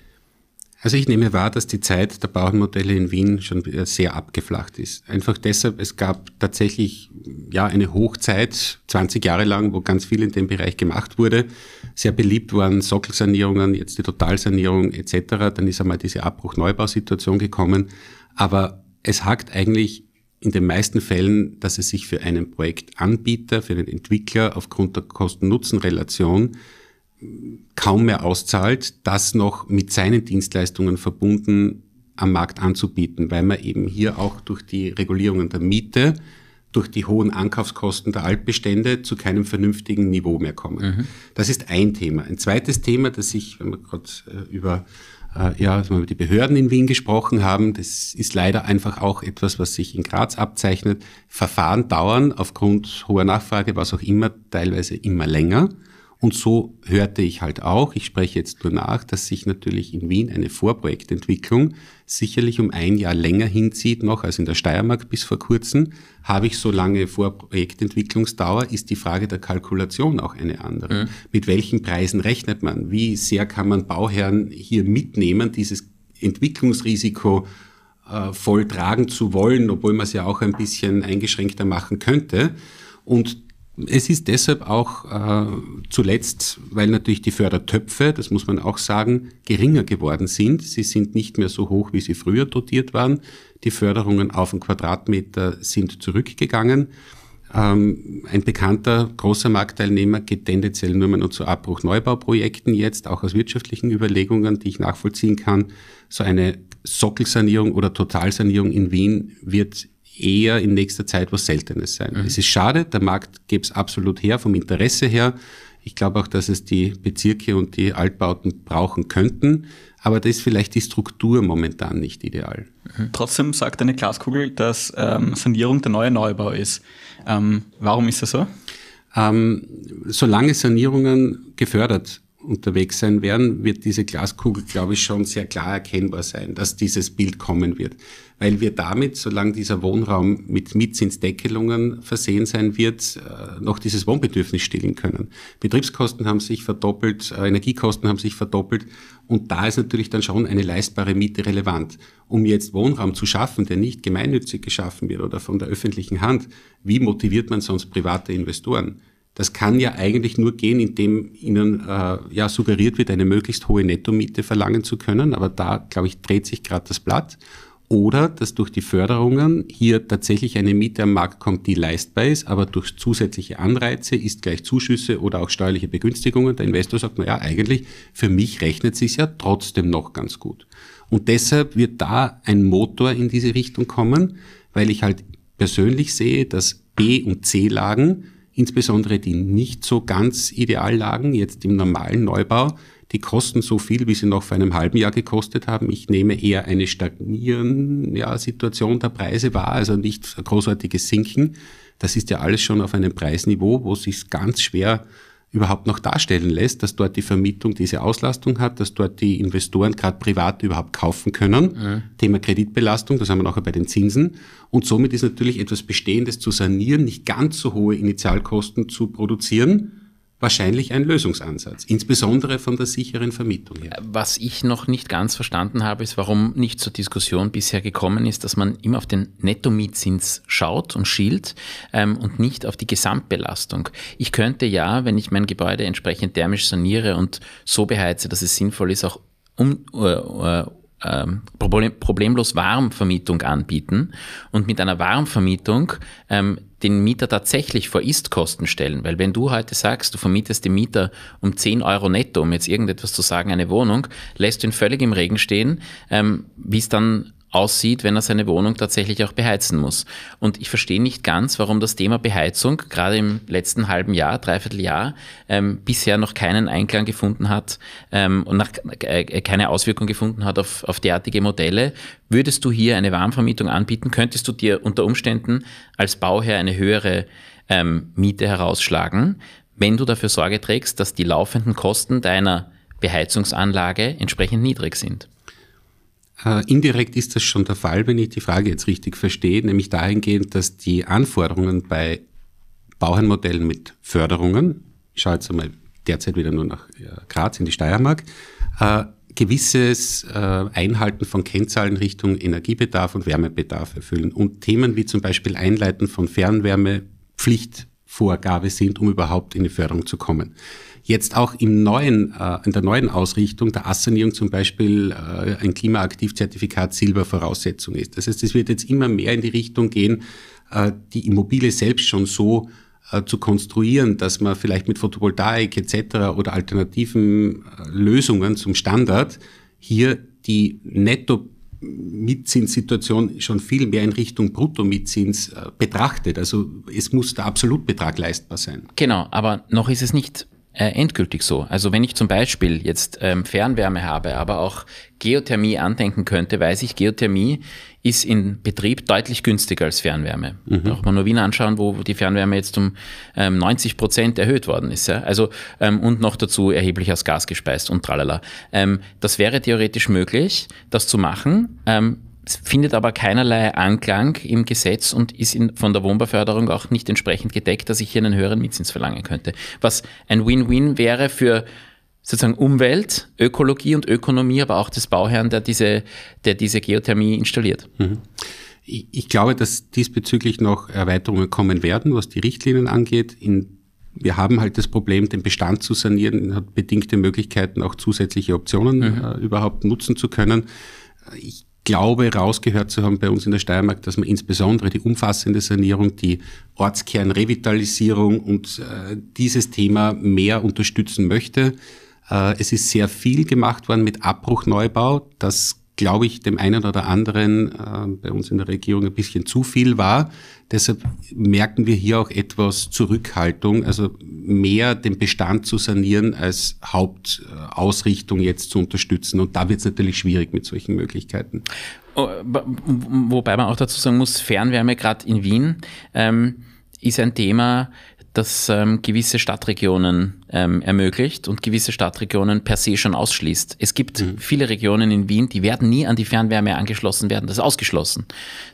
Speaker 1: Also ich nehme wahr, dass die Zeit der Bauernmodelle in Wien schon sehr abgeflacht ist. Einfach deshalb, es gab tatsächlich ja eine Hochzeit, 20 Jahre lang, wo ganz viel in dem Bereich gemacht wurde. Sehr beliebt waren Sockelsanierungen, jetzt die Totalsanierung etc. Dann ist einmal diese Abbruch-Neubausituation gekommen. Aber es hakt eigentlich in den meisten Fällen, dass es sich für einen Projektanbieter, für einen Entwickler aufgrund der Kosten-Nutzen-Relation kaum mehr auszahlt, das noch mit seinen Dienstleistungen verbunden am Markt anzubieten, weil man eben hier auch durch die Regulierungen der Miete, durch die hohen Ankaufskosten der Altbestände zu keinem vernünftigen Niveau mehr kommen. Mhm. Das ist ein Thema. Ein zweites Thema, das ich, wenn wir gerade äh, über äh, ja, über die Behörden in Wien gesprochen haben. Das ist leider einfach auch etwas, was sich in Graz abzeichnet. Verfahren dauern aufgrund hoher Nachfrage, was auch immer, teilweise immer länger. Und so hörte ich halt auch, ich spreche jetzt nur nach, dass sich natürlich in Wien eine Vorprojektentwicklung sicherlich um ein Jahr länger hinzieht noch als in der Steiermark bis vor kurzem. Habe ich so lange Vorprojektentwicklungsdauer, ist die Frage der Kalkulation auch eine andere. Mhm. Mit welchen Preisen rechnet man? Wie sehr kann man Bauherren hier mitnehmen, dieses Entwicklungsrisiko äh, voll tragen zu wollen, obwohl man es ja auch ein bisschen eingeschränkter machen könnte? Und es ist deshalb auch äh, zuletzt, weil natürlich die Fördertöpfe, das muss man auch sagen, geringer geworden sind. Sie sind nicht mehr so hoch, wie sie früher dotiert waren. Die Förderungen auf den Quadratmeter sind zurückgegangen. Ähm, ein bekannter großer Marktteilnehmer geht tendenziell nur mehr nur zu Abbruch-Neubauprojekten jetzt, auch aus wirtschaftlichen Überlegungen, die ich nachvollziehen kann. So eine Sockelsanierung oder Totalsanierung in Wien wird eher in nächster Zeit was Seltenes sein. Mhm. Es ist schade, der Markt gäbe es absolut her, vom Interesse her. Ich glaube auch, dass es die Bezirke und die Altbauten brauchen könnten, aber da ist vielleicht die Struktur momentan nicht ideal.
Speaker 3: Mhm. Trotzdem sagt eine Glaskugel, dass ähm, Sanierung der neue Neubau ist. Ähm, warum ist das so?
Speaker 1: Ähm, solange Sanierungen gefördert unterwegs sein werden, wird diese Glaskugel, glaube ich, schon sehr klar erkennbar sein, dass dieses Bild kommen wird. Weil wir damit, solange dieser Wohnraum mit Mietzinsdeckelungen versehen sein wird, äh, noch dieses Wohnbedürfnis stillen können. Betriebskosten haben sich verdoppelt, äh, Energiekosten haben sich verdoppelt und da ist natürlich dann schon eine leistbare Miete relevant. Um jetzt Wohnraum zu schaffen, der nicht gemeinnützig geschaffen wird oder von der öffentlichen Hand, wie motiviert man sonst private Investoren? Das kann ja eigentlich nur gehen, indem ihnen äh, ja suggeriert wird, eine möglichst hohe Nettomiete verlangen zu können. Aber da, glaube ich, dreht sich gerade das Blatt. Oder dass durch die Förderungen hier tatsächlich eine Miete am Markt kommt, die leistbar ist, aber durch zusätzliche Anreize ist gleich Zuschüsse oder auch steuerliche Begünstigungen. Der Investor sagt, na ja, eigentlich für mich rechnet sich ja trotzdem noch ganz gut. Und deshalb wird da ein Motor in diese Richtung kommen, weil ich halt persönlich sehe, dass B- und C-Lagen, insbesondere die nicht so ganz ideal lagen, jetzt im normalen Neubau, die kosten so viel, wie sie noch vor einem halben Jahr gekostet haben. Ich nehme eher eine stagnierende ja, Situation der Preise wahr, also nicht großartiges Sinken. Das ist ja alles schon auf einem Preisniveau, wo es sich ganz schwer überhaupt noch darstellen lässt, dass dort die Vermietung diese Auslastung hat, dass dort die Investoren gerade privat überhaupt kaufen können. Mhm. Thema Kreditbelastung, das haben wir nachher bei den Zinsen. Und somit ist natürlich etwas Bestehendes zu sanieren, nicht ganz so hohe Initialkosten zu produzieren wahrscheinlich ein Lösungsansatz, insbesondere von der sicheren Vermietung her.
Speaker 2: Was ich noch nicht ganz verstanden habe, ist, warum nicht zur Diskussion bisher gekommen ist, dass man immer auf den Netto-Mietzins schaut und schielt ähm, und nicht auf die Gesamtbelastung. Ich könnte ja, wenn ich mein Gebäude entsprechend thermisch saniere und so beheize, dass es sinnvoll ist, auch um, äh, äh ähm, problemlos Warmvermietung anbieten und mit einer Warmvermietung ähm, den Mieter tatsächlich vor Istkosten stellen. Weil wenn du heute sagst, du vermietest dem Mieter um 10 Euro netto, um jetzt irgendetwas zu sagen, eine Wohnung, lässt du ihn völlig im Regen stehen, ähm, wie es dann aussieht, wenn er seine Wohnung tatsächlich auch beheizen muss. Und ich verstehe nicht ganz, warum das Thema Beheizung gerade im letzten halben Jahr, dreiviertel Jahr, ähm, bisher noch keinen Einklang gefunden hat ähm, und nach, äh, keine Auswirkung gefunden hat auf, auf derartige Modelle. Würdest du hier eine Warmvermietung anbieten, könntest du dir unter Umständen als Bauherr eine höhere ähm, Miete herausschlagen, wenn du dafür Sorge trägst, dass die laufenden Kosten deiner Beheizungsanlage entsprechend niedrig sind.
Speaker 1: Äh, indirekt ist das schon der Fall, wenn ich die Frage jetzt richtig verstehe, nämlich dahingehend, dass die Anforderungen bei Bauherrenmodellen mit Förderungen, ich schaue jetzt einmal derzeit wieder nur nach Graz in die Steiermark, äh, gewisses äh, Einhalten von Kennzahlen Richtung Energiebedarf und Wärmebedarf erfüllen und Themen wie zum Beispiel Einleiten von Fernwärme Pflichtvorgabe sind, um überhaupt in die Förderung zu kommen jetzt auch im neuen, äh, in der neuen Ausrichtung der Assanierung zum Beispiel äh, ein Klimaaktivzertifikat Silber Voraussetzung ist. Das heißt, es wird jetzt immer mehr in die Richtung gehen, äh, die Immobilie selbst schon so äh, zu konstruieren, dass man vielleicht mit Photovoltaik etc. oder alternativen äh, Lösungen zum Standard hier die Netto Mietzinssituation schon viel mehr in Richtung Bruttomietzins äh, betrachtet. Also es muss der Absolutbetrag leistbar sein.
Speaker 2: Genau, aber noch ist es nicht äh, endgültig so. Also wenn ich zum Beispiel jetzt ähm, Fernwärme habe, aber auch Geothermie andenken könnte, weiß ich, Geothermie ist in Betrieb deutlich günstiger als Fernwärme. Mhm. Braucht man nur Wien anschauen, wo die Fernwärme jetzt um ähm, 90 Prozent erhöht worden ist. Ja? Also ähm, und noch dazu erheblich aus Gas gespeist und tralala. Ähm, das wäre theoretisch möglich, das zu machen. Ähm, findet aber keinerlei Anklang im Gesetz und ist in, von der Wohnbauförderung auch nicht entsprechend gedeckt, dass ich hier einen höheren Mietzins verlangen könnte. Was ein Win-Win wäre für sozusagen Umwelt, Ökologie und Ökonomie, aber auch des Bauherrn, der diese, der diese Geothermie installiert. Mhm.
Speaker 1: Ich glaube, dass diesbezüglich noch Erweiterungen kommen werden, was die Richtlinien angeht. In, wir haben halt das Problem, den Bestand zu sanieren, hat bedingte Möglichkeiten, auch zusätzliche Optionen mhm. äh, überhaupt nutzen zu können. Ich glaube, rausgehört zu haben bei uns in der Steiermark, dass man insbesondere die umfassende Sanierung, die Ortskernrevitalisierung und äh, dieses Thema mehr unterstützen möchte. Äh, es ist sehr viel gemacht worden mit Abbruchneubau. Das glaube ich, dem einen oder anderen äh, bei uns in der Regierung ein bisschen zu viel war. Deshalb merken wir hier auch etwas Zurückhaltung, also mehr den Bestand zu sanieren als Hauptausrichtung jetzt zu unterstützen. Und da wird es natürlich schwierig mit solchen Möglichkeiten.
Speaker 2: Oh, wobei man auch dazu sagen muss, Fernwärme gerade in Wien ähm, ist ein Thema, das ähm, gewisse Stadtregionen ähm, ermöglicht und gewisse Stadtregionen per se schon ausschließt. Es gibt mhm. viele Regionen in Wien, die werden nie an die Fernwärme angeschlossen werden. Das ist ausgeschlossen.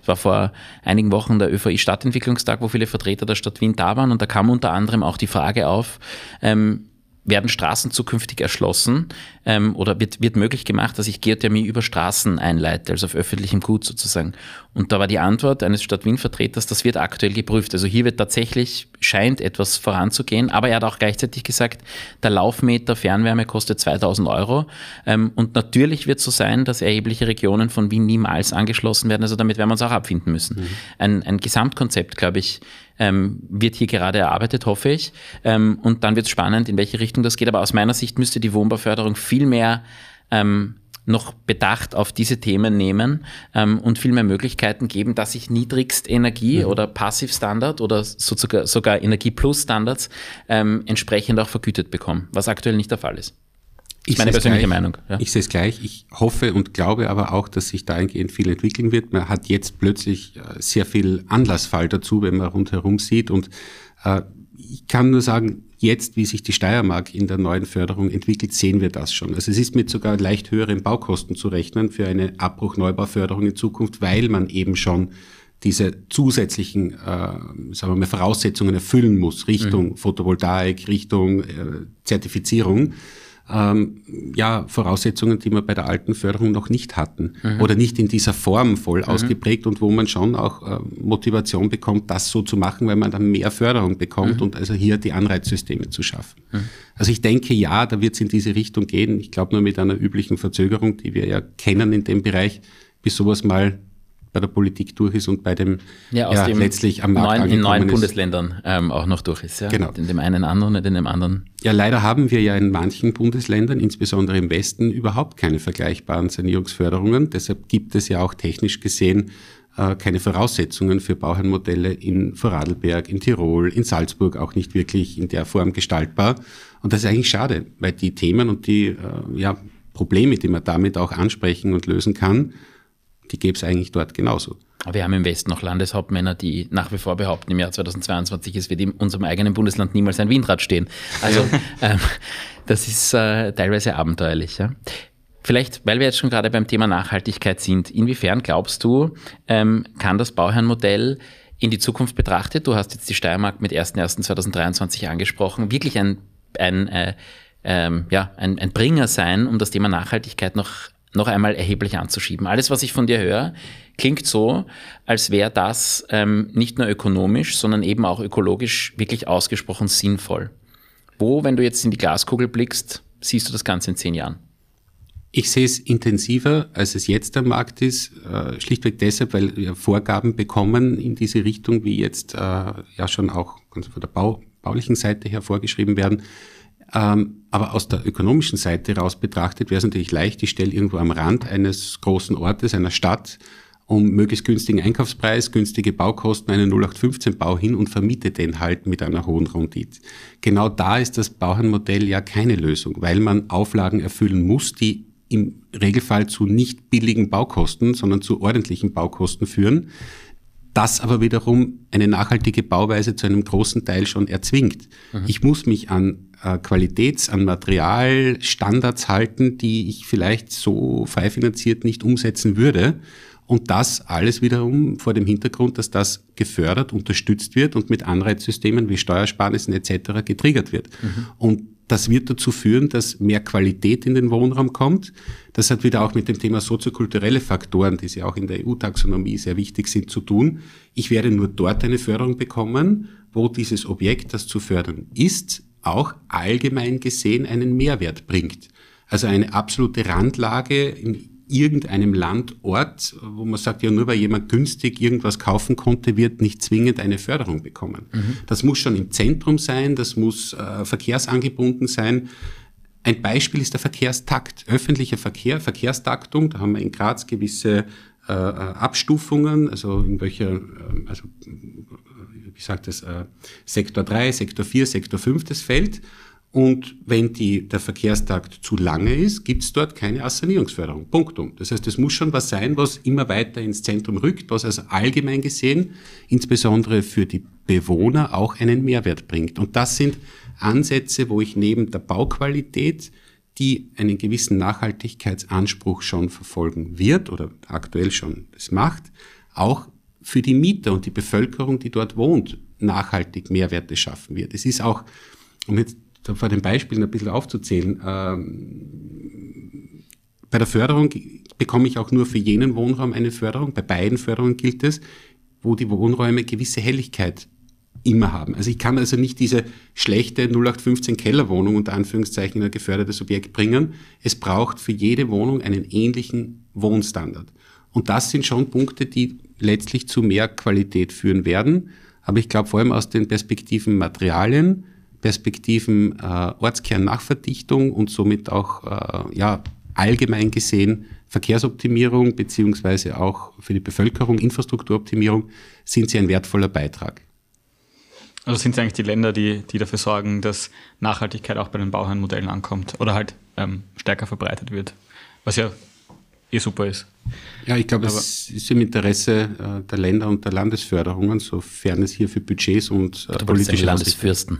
Speaker 2: Es war vor einigen Wochen der ÖVI Stadtentwicklungstag, wo viele Vertreter der Stadt Wien da waren und da kam unter anderem auch die Frage auf, ähm, werden Straßen zukünftig erschlossen ähm, oder wird, wird möglich gemacht, dass ich Geothermie über Straßen einleite, also auf öffentlichem Gut sozusagen. Und da war die Antwort eines Stadt Wien-Vertreters, das wird aktuell geprüft. Also hier wird tatsächlich, scheint etwas voranzugehen, aber er hat auch gleichzeitig gesagt, der Laufmeter Fernwärme kostet 2000 Euro ähm, und natürlich wird es so sein, dass erhebliche Regionen von Wien niemals angeschlossen werden, also damit werden wir uns auch abfinden müssen. Mhm. Ein, ein Gesamtkonzept, glaube ich, ähm, wird hier gerade erarbeitet, hoffe ich. Ähm, und dann wird es spannend, in welche Richtung das geht. Aber aus meiner Sicht müsste die Wohnbauförderung viel mehr ähm, noch Bedacht auf diese Themen nehmen ähm, und viel mehr Möglichkeiten geben, dass ich Niedrigstenergie mhm. oder Passivstandard oder sogar, sogar Energie Plus Standards ähm, entsprechend auch vergütet bekomme, was aktuell nicht der Fall ist.
Speaker 1: Ich meine persönliche gleich, Meinung. Ja. Ich sehe es gleich. Ich hoffe und glaube aber auch, dass sich dahingehend viel entwickeln wird. Man hat jetzt plötzlich äh, sehr viel Anlassfall dazu, wenn man rundherum sieht. Und äh, ich kann nur sagen, jetzt, wie sich die Steiermark in der neuen Förderung entwickelt, sehen wir das schon. Also es ist mit sogar leicht höheren Baukosten zu rechnen für eine Abbruch-Neubauförderung in Zukunft, weil man eben schon diese zusätzlichen äh, sagen wir mal, Voraussetzungen erfüllen muss, Richtung mhm. Photovoltaik, Richtung äh, Zertifizierung ähm, ja, Voraussetzungen, die wir bei der alten Förderung noch nicht hatten mhm. oder nicht in dieser Form voll mhm. ausgeprägt und wo man schon auch äh, Motivation bekommt, das so zu machen, weil man dann mehr Förderung bekommt mhm. und also hier die Anreizsysteme zu schaffen. Mhm. Also ich denke, ja, da wird es in diese Richtung gehen. Ich glaube nur mit einer üblichen Verzögerung, die wir ja kennen in dem Bereich, bis sowas mal bei der Politik durch ist und bei dem
Speaker 2: ja, aus ja, dem letztlich am Markt neuen, in neuen ist. Bundesländern ähm, auch noch durch ist. Ja? Genau. In dem einen anderen und in dem anderen.
Speaker 1: Ja, leider haben wir ja in manchen Bundesländern, insbesondere im Westen, überhaupt keine vergleichbaren Sanierungsförderungen. Deshalb gibt es ja auch technisch gesehen äh, keine Voraussetzungen für Bauherrenmodelle in Vorarlberg, in Tirol, in Salzburg auch nicht wirklich in der Form gestaltbar. Und das ist eigentlich schade, weil die Themen und die äh, ja, Probleme, die man damit auch ansprechen und lösen kann, die gäbe es eigentlich dort genauso.
Speaker 2: Wir haben im Westen noch Landeshauptmänner, die nach wie vor behaupten, im Jahr 2022, es wird in unserem eigenen Bundesland niemals ein Windrad stehen. Also <laughs> ähm, das ist äh, teilweise abenteuerlich. Ja? Vielleicht, weil wir jetzt schon gerade beim Thema Nachhaltigkeit sind, inwiefern glaubst du, ähm, kann das Bauherrenmodell in die Zukunft betrachtet, du hast jetzt die Steiermark mit 1.1.2023 angesprochen, wirklich ein, ein, äh, ähm, ja, ein, ein Bringer sein, um das Thema Nachhaltigkeit noch noch einmal erheblich anzuschieben. Alles, was ich von dir höre, klingt so, als wäre das ähm, nicht nur ökonomisch, sondern eben auch ökologisch wirklich ausgesprochen sinnvoll. Wo, wenn du jetzt in die Glaskugel blickst, siehst du das Ganze in zehn Jahren?
Speaker 1: Ich sehe es intensiver, als es jetzt am Markt ist, äh, schlichtweg deshalb, weil wir Vorgaben bekommen in diese Richtung, wie jetzt äh, ja schon auch von der Bau, baulichen Seite her vorgeschrieben werden. Ähm, aber aus der ökonomischen Seite heraus betrachtet wäre es natürlich leicht, ich stelle irgendwo am Rand eines großen Ortes, einer Stadt, um möglichst günstigen Einkaufspreis, günstige Baukosten einen 0815-Bau hin und vermiete den halt mit einer hohen Rendite. Genau da ist das Bauherrenmodell ja keine Lösung, weil man Auflagen erfüllen muss, die im Regelfall zu nicht billigen Baukosten, sondern zu ordentlichen Baukosten führen das aber wiederum eine nachhaltige Bauweise zu einem großen Teil schon erzwingt. Mhm. Ich muss mich an äh, Qualitäts-, an Materialstandards halten, die ich vielleicht so frei finanziert nicht umsetzen würde. Und das alles wiederum vor dem Hintergrund, dass das gefördert, unterstützt wird und mit Anreizsystemen wie Steuersparnissen etc. getriggert wird. Mhm. Und das wird dazu führen, dass mehr Qualität in den Wohnraum kommt. Das hat wieder auch mit dem Thema soziokulturelle Faktoren, die ja auch in der EU-Taxonomie sehr wichtig sind, zu tun. Ich werde nur dort eine Förderung bekommen, wo dieses Objekt, das zu fördern ist, auch allgemein gesehen einen Mehrwert bringt. Also eine absolute Randlage in irgendeinem Landort, wo man sagt, ja, nur weil jemand günstig irgendwas kaufen konnte, wird nicht zwingend eine Förderung bekommen. Mhm. Das muss schon im Zentrum sein, das muss äh, verkehrsangebunden sein. Ein Beispiel ist der Verkehrstakt. Öffentlicher Verkehr, Verkehrstaktung, da haben wir in Graz gewisse äh, äh Abstufungen, also in welcher, äh, also wie sagt das, äh, Sektor 3, Sektor 4, Sektor 5 das Feld. Und wenn die, der Verkehrstakt zu lange ist, gibt es dort keine Assanierungsförderung. Punktum. Das heißt, es muss schon was sein, was immer weiter ins Zentrum rückt, was also allgemein gesehen, insbesondere für die Bewohner, auch einen Mehrwert bringt. Und das sind Ansätze, wo ich neben der Bauqualität, die einen gewissen Nachhaltigkeitsanspruch schon verfolgen wird oder aktuell schon das macht, auch für die Mieter und die Bevölkerung, die dort wohnt, nachhaltig Mehrwerte schaffen wird. Es ist auch, um jetzt vor den Beispielen ein bisschen aufzuzählen. Ähm, bei der Förderung bekomme ich auch nur für jenen Wohnraum eine Förderung. Bei beiden Förderungen gilt es, wo die Wohnräume gewisse Helligkeit immer haben. Also ich kann also nicht diese schlechte 0815 Kellerwohnung unter Anführungszeichen in ein gefördertes Objekt bringen. Es braucht für jede Wohnung einen ähnlichen Wohnstandard. Und das sind schon Punkte, die letztlich zu mehr Qualität führen werden. Aber ich glaube vor allem aus den Perspektiven Materialien, Perspektiven äh, Ortskern-Nachverdichtung und somit auch äh, ja, allgemein gesehen Verkehrsoptimierung beziehungsweise auch für die Bevölkerung Infrastrukturoptimierung sind sie ein wertvoller Beitrag.
Speaker 3: Also sind es eigentlich die Länder, die, die dafür sorgen, dass Nachhaltigkeit auch bei den Bauherrenmodellen ankommt oder halt ähm, stärker verbreitet wird, was ja eh super ist.
Speaker 1: Ja, ich glaube, es ist im Interesse äh, der Länder und der Landesförderungen, sofern es hier für Budgets und
Speaker 2: äh, politische
Speaker 1: Landesfürsten.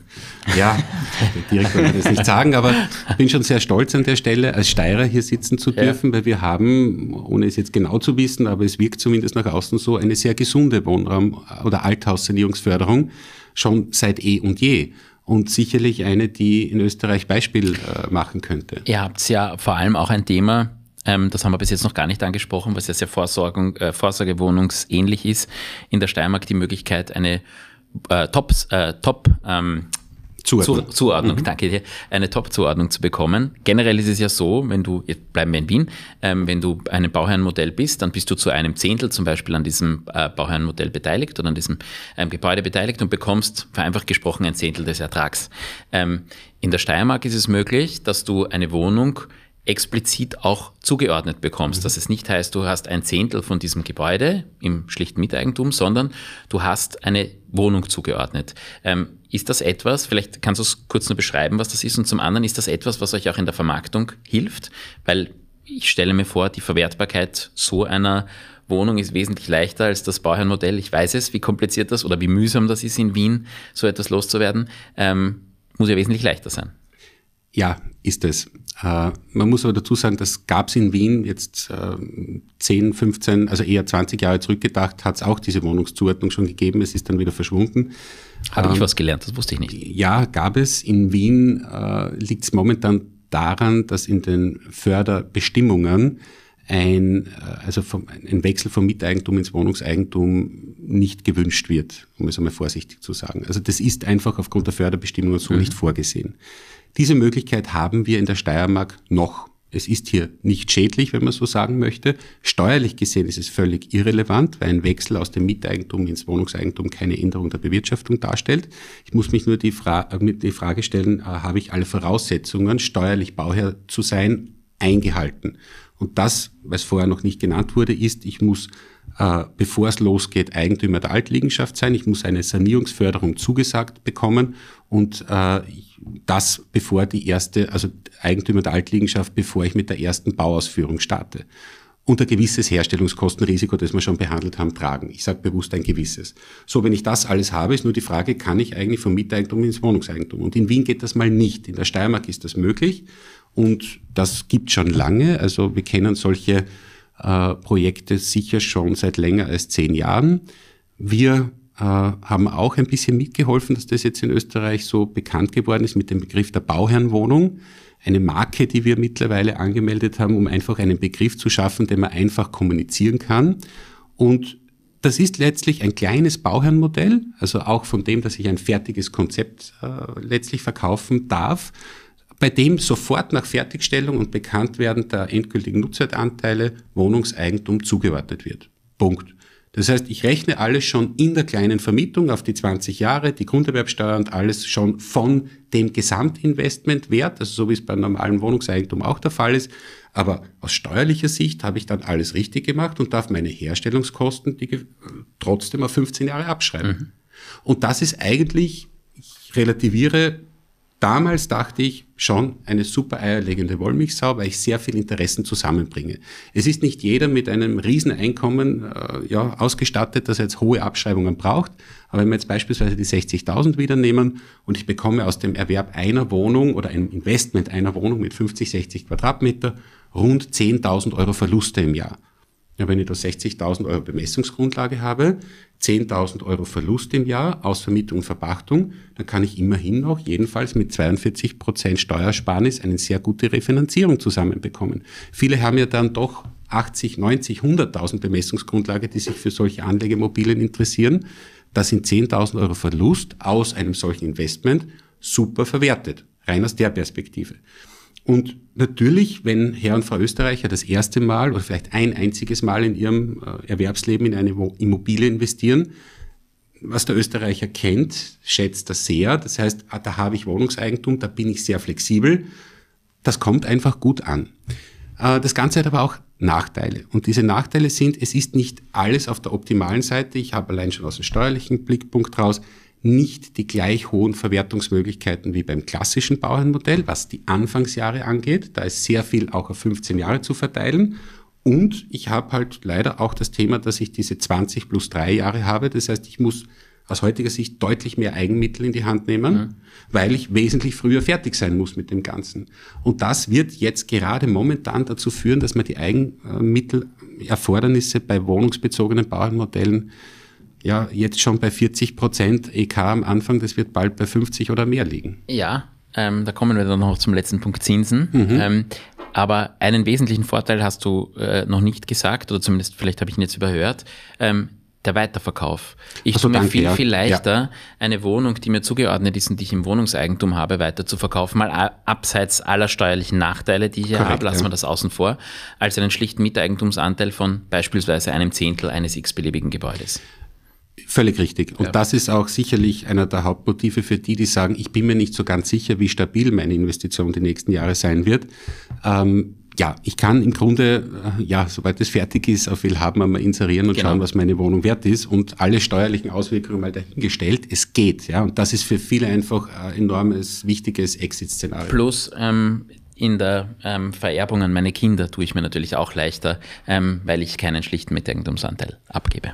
Speaker 1: Ja, <laughs> direkt kann man das nicht sagen, aber ich bin schon sehr stolz an der Stelle, als Steirer hier sitzen zu dürfen, ja. weil wir haben, ohne es jetzt genau zu wissen, aber es wirkt zumindest nach außen so, eine sehr gesunde Wohnraum- oder Althaussanierungsförderung schon seit eh und je und sicherlich eine, die in Österreich Beispiel äh, machen könnte.
Speaker 2: Ihr habt ja vor allem auch ein Thema, ähm, das haben wir bis jetzt noch gar nicht angesprochen, was ja sehr Vorsorgung, äh, Vorsorgewohnungsähnlich ist. In der Steiermark die Möglichkeit, eine äh, Top, äh, Top ähm, Zuordnung, Zu, Zuordnung mhm. danke dir, eine Top-Zuordnung zu bekommen. Generell ist es ja so, wenn du, jetzt bleiben wir in Wien, ähm, wenn du einem Bauherrenmodell bist, dann bist du zu einem Zehntel zum Beispiel an diesem äh, Bauherrenmodell beteiligt oder an diesem ähm, Gebäude beteiligt und bekommst vereinfacht gesprochen ein Zehntel des Ertrags. Ähm, in der Steiermark ist es möglich, dass du eine Wohnung explizit auch zugeordnet bekommst. Mhm. Dass es nicht heißt, du hast ein Zehntel von diesem Gebäude im schlichten Miteigentum, sondern du hast eine Wohnung zugeordnet. Ähm, ist das etwas, vielleicht kannst du es kurz nur beschreiben, was das ist, und zum anderen ist das etwas, was euch auch in der Vermarktung hilft? Weil ich stelle mir vor, die Verwertbarkeit so einer Wohnung ist wesentlich leichter als das Bauherrenmodell. Ich weiß es, wie kompliziert das oder wie mühsam das ist in Wien, so etwas loszuwerden. Ähm, muss ja wesentlich leichter sein.
Speaker 1: Ja, ist es. Äh, man muss aber dazu sagen, das gab es in Wien jetzt äh, 10, 15, also eher 20 Jahre zurückgedacht, hat es auch diese Wohnungszuordnung schon gegeben. Es ist dann wieder verschwunden.
Speaker 2: Habe ähm, ich was gelernt, das wusste ich nicht.
Speaker 1: Ja, gab es. In Wien äh, liegt es momentan daran, dass in den Förderbestimmungen ein, äh, also vom, ein Wechsel vom Miteigentum ins Wohnungseigentum nicht gewünscht wird, um es einmal vorsichtig zu sagen. Also das ist einfach aufgrund der Förderbestimmungen so mhm. nicht vorgesehen. Diese Möglichkeit haben wir in der Steiermark noch. Es ist hier nicht schädlich, wenn man so sagen möchte. Steuerlich gesehen ist es völlig irrelevant, weil ein Wechsel aus dem Miteigentum ins Wohnungseigentum keine Änderung der Bewirtschaftung darstellt. Ich muss mich nur die, Fra äh, die Frage stellen, äh, habe ich alle Voraussetzungen, steuerlich Bauherr zu sein, eingehalten? Und das, was vorher noch nicht genannt wurde, ist, ich muss, äh, bevor es losgeht, Eigentümer der Altliegenschaft sein. Ich muss eine Sanierungsförderung zugesagt bekommen und äh, das bevor die erste, also Eigentümer der Altliegenschaft, bevor ich mit der ersten Bauausführung starte. Und ein gewisses Herstellungskostenrisiko, das wir schon behandelt haben, tragen. Ich sage bewusst ein gewisses. So, wenn ich das alles habe, ist nur die Frage, kann ich eigentlich vom Miteigentum ins Wohnungseigentum? Und in Wien geht das mal nicht. In der Steiermark ist das möglich. Und das gibt schon lange. Also wir kennen solche äh, Projekte sicher schon seit länger als zehn Jahren. Wir haben auch ein bisschen mitgeholfen, dass das jetzt in Österreich so bekannt geworden ist mit dem Begriff der Bauherrenwohnung. Eine Marke, die wir mittlerweile angemeldet haben, um einfach einen Begriff zu schaffen, den man einfach kommunizieren kann. Und das ist letztlich ein kleines Bauherrenmodell, also auch von dem, dass ich ein fertiges Konzept äh, letztlich verkaufen darf, bei dem sofort nach Fertigstellung und Bekanntwerden der endgültigen Nutzertanteile Wohnungseigentum zugeordnet wird. Punkt. Das heißt, ich rechne alles schon in der kleinen Vermietung auf die 20 Jahre, die Grunderwerbsteuer und alles schon von dem Gesamtinvestmentwert, also so wie es beim normalen Wohnungseigentum auch der Fall ist. Aber aus steuerlicher Sicht habe ich dann alles richtig gemacht und darf meine Herstellungskosten die, trotzdem auf 15 Jahre abschreiben. Mhm. Und das ist eigentlich, ich relativiere Damals dachte ich schon eine super eierlegende Wollmilchsau, weil ich sehr viel Interessen zusammenbringe. Es ist nicht jeder mit einem Rieseneinkommen äh, ja, ausgestattet, dass er jetzt hohe Abschreibungen braucht. Aber wenn wir jetzt beispielsweise die 60.000 wieder nehmen und ich bekomme aus dem Erwerb einer Wohnung oder einem Investment einer Wohnung mit 50, 60 Quadratmeter rund 10.000 Euro Verluste im Jahr ja, wenn ich da 60.000 Euro Bemessungsgrundlage habe, 10.000 Euro Verlust im Jahr aus Vermietung und Verpachtung, dann kann ich immerhin noch jedenfalls mit 42 Prozent Steuersparnis eine sehr gute Refinanzierung zusammenbekommen. Viele haben ja dann doch 80, 90, 100.000 Bemessungsgrundlage, die sich für solche Anlegemobilien interessieren. Da sind 10.000 Euro Verlust aus einem solchen Investment super verwertet, rein aus der Perspektive. Und natürlich, wenn Herr und Frau Österreicher das erste Mal oder vielleicht ein einziges Mal in ihrem äh, Erwerbsleben in eine Immobilie investieren, was der Österreicher kennt, schätzt das sehr. Das heißt, ah, da habe ich Wohnungseigentum, da bin ich sehr flexibel. Das kommt einfach gut an. Äh, das Ganze hat aber auch Nachteile. Und diese Nachteile sind, es ist nicht alles auf der optimalen Seite. Ich habe allein schon aus dem steuerlichen Blickpunkt raus nicht die gleich hohen Verwertungsmöglichkeiten wie beim klassischen Bauernmodell, was die Anfangsjahre angeht. Da ist sehr viel auch auf 15 Jahre zu verteilen. Und ich habe halt leider auch das Thema, dass ich diese 20 plus 3 Jahre habe. Das heißt, ich muss aus heutiger Sicht deutlich mehr Eigenmittel in die Hand nehmen, mhm. weil ich wesentlich früher fertig sein muss mit dem Ganzen. Und das wird jetzt gerade momentan dazu führen, dass man die Eigenmittelerfordernisse bei wohnungsbezogenen Bauernmodellen ja jetzt schon bei 40 Prozent EK am Anfang, das wird bald bei 50 oder mehr liegen.
Speaker 2: Ja, ähm, da kommen wir dann noch zum letzten Punkt Zinsen. Mhm. Ähm, aber einen wesentlichen Vorteil hast du äh, noch nicht gesagt, oder zumindest vielleicht habe ich ihn jetzt überhört. Ähm, der Weiterverkauf. Ich also, tue mir danke, viel, viel leichter, ja. eine Wohnung, die mir zugeordnet ist und die ich im Wohnungseigentum habe, weiter zu verkaufen, mal abseits aller steuerlichen Nachteile, die ich hier habe, lassen wir das außen vor, als einen schlichten Miteigentumsanteil von beispielsweise einem Zehntel eines x-beliebigen Gebäudes.
Speaker 1: Völlig richtig. Und ja. das ist auch sicherlich einer der Hauptmotive für die, die sagen, ich bin mir nicht so ganz sicher, wie stabil meine Investition die nächsten Jahre sein wird. Ähm, ja, ich kann im Grunde, äh, ja, sobald es fertig ist, auf Willhaben einmal inserieren und genau. schauen, was meine Wohnung wert ist und alle steuerlichen Auswirkungen mal dahingestellt. Es geht, ja. Und das ist für viele einfach ein enormes, wichtiges Exit-Szenario.
Speaker 2: Plus, ähm, in der ähm, Vererbung an meine Kinder tue ich mir natürlich auch leichter, ähm, weil ich keinen schlichten Miteigentumsanteil abgebe.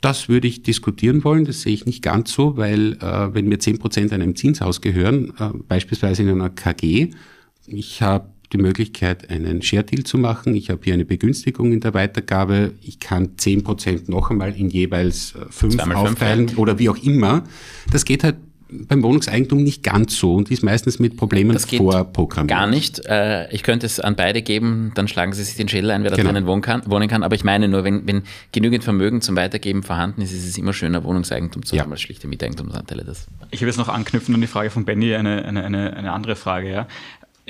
Speaker 1: Das würde ich diskutieren wollen, das sehe ich nicht ganz so, weil äh, wenn mir zehn Prozent einem Zinshaus gehören, äh, beispielsweise in einer KG, ich habe die Möglichkeit, einen Share-Deal zu machen. Ich habe hier eine Begünstigung in der Weitergabe. Ich kann zehn Prozent noch einmal in jeweils äh, fünf aufteilen fünf, oder wie auch immer. Das geht halt beim Wohnungseigentum nicht ganz so und ist meistens mit Problemen das geht vorprogrammiert.
Speaker 2: Gar nicht. Äh, ich könnte es an beide geben, dann schlagen Sie sich den Schädel ein, wer da genau. drinnen wohnen kann, wohnen kann. Aber ich meine nur, wenn, wenn genügend Vermögen zum Weitergeben vorhanden ist, ist es immer schöner, Wohnungseigentum zu ja. haben als schlichte Miteigentumsanteile. Das.
Speaker 3: Ich will jetzt noch anknüpfen an die Frage von Benny, eine, eine, eine, eine andere Frage. Ja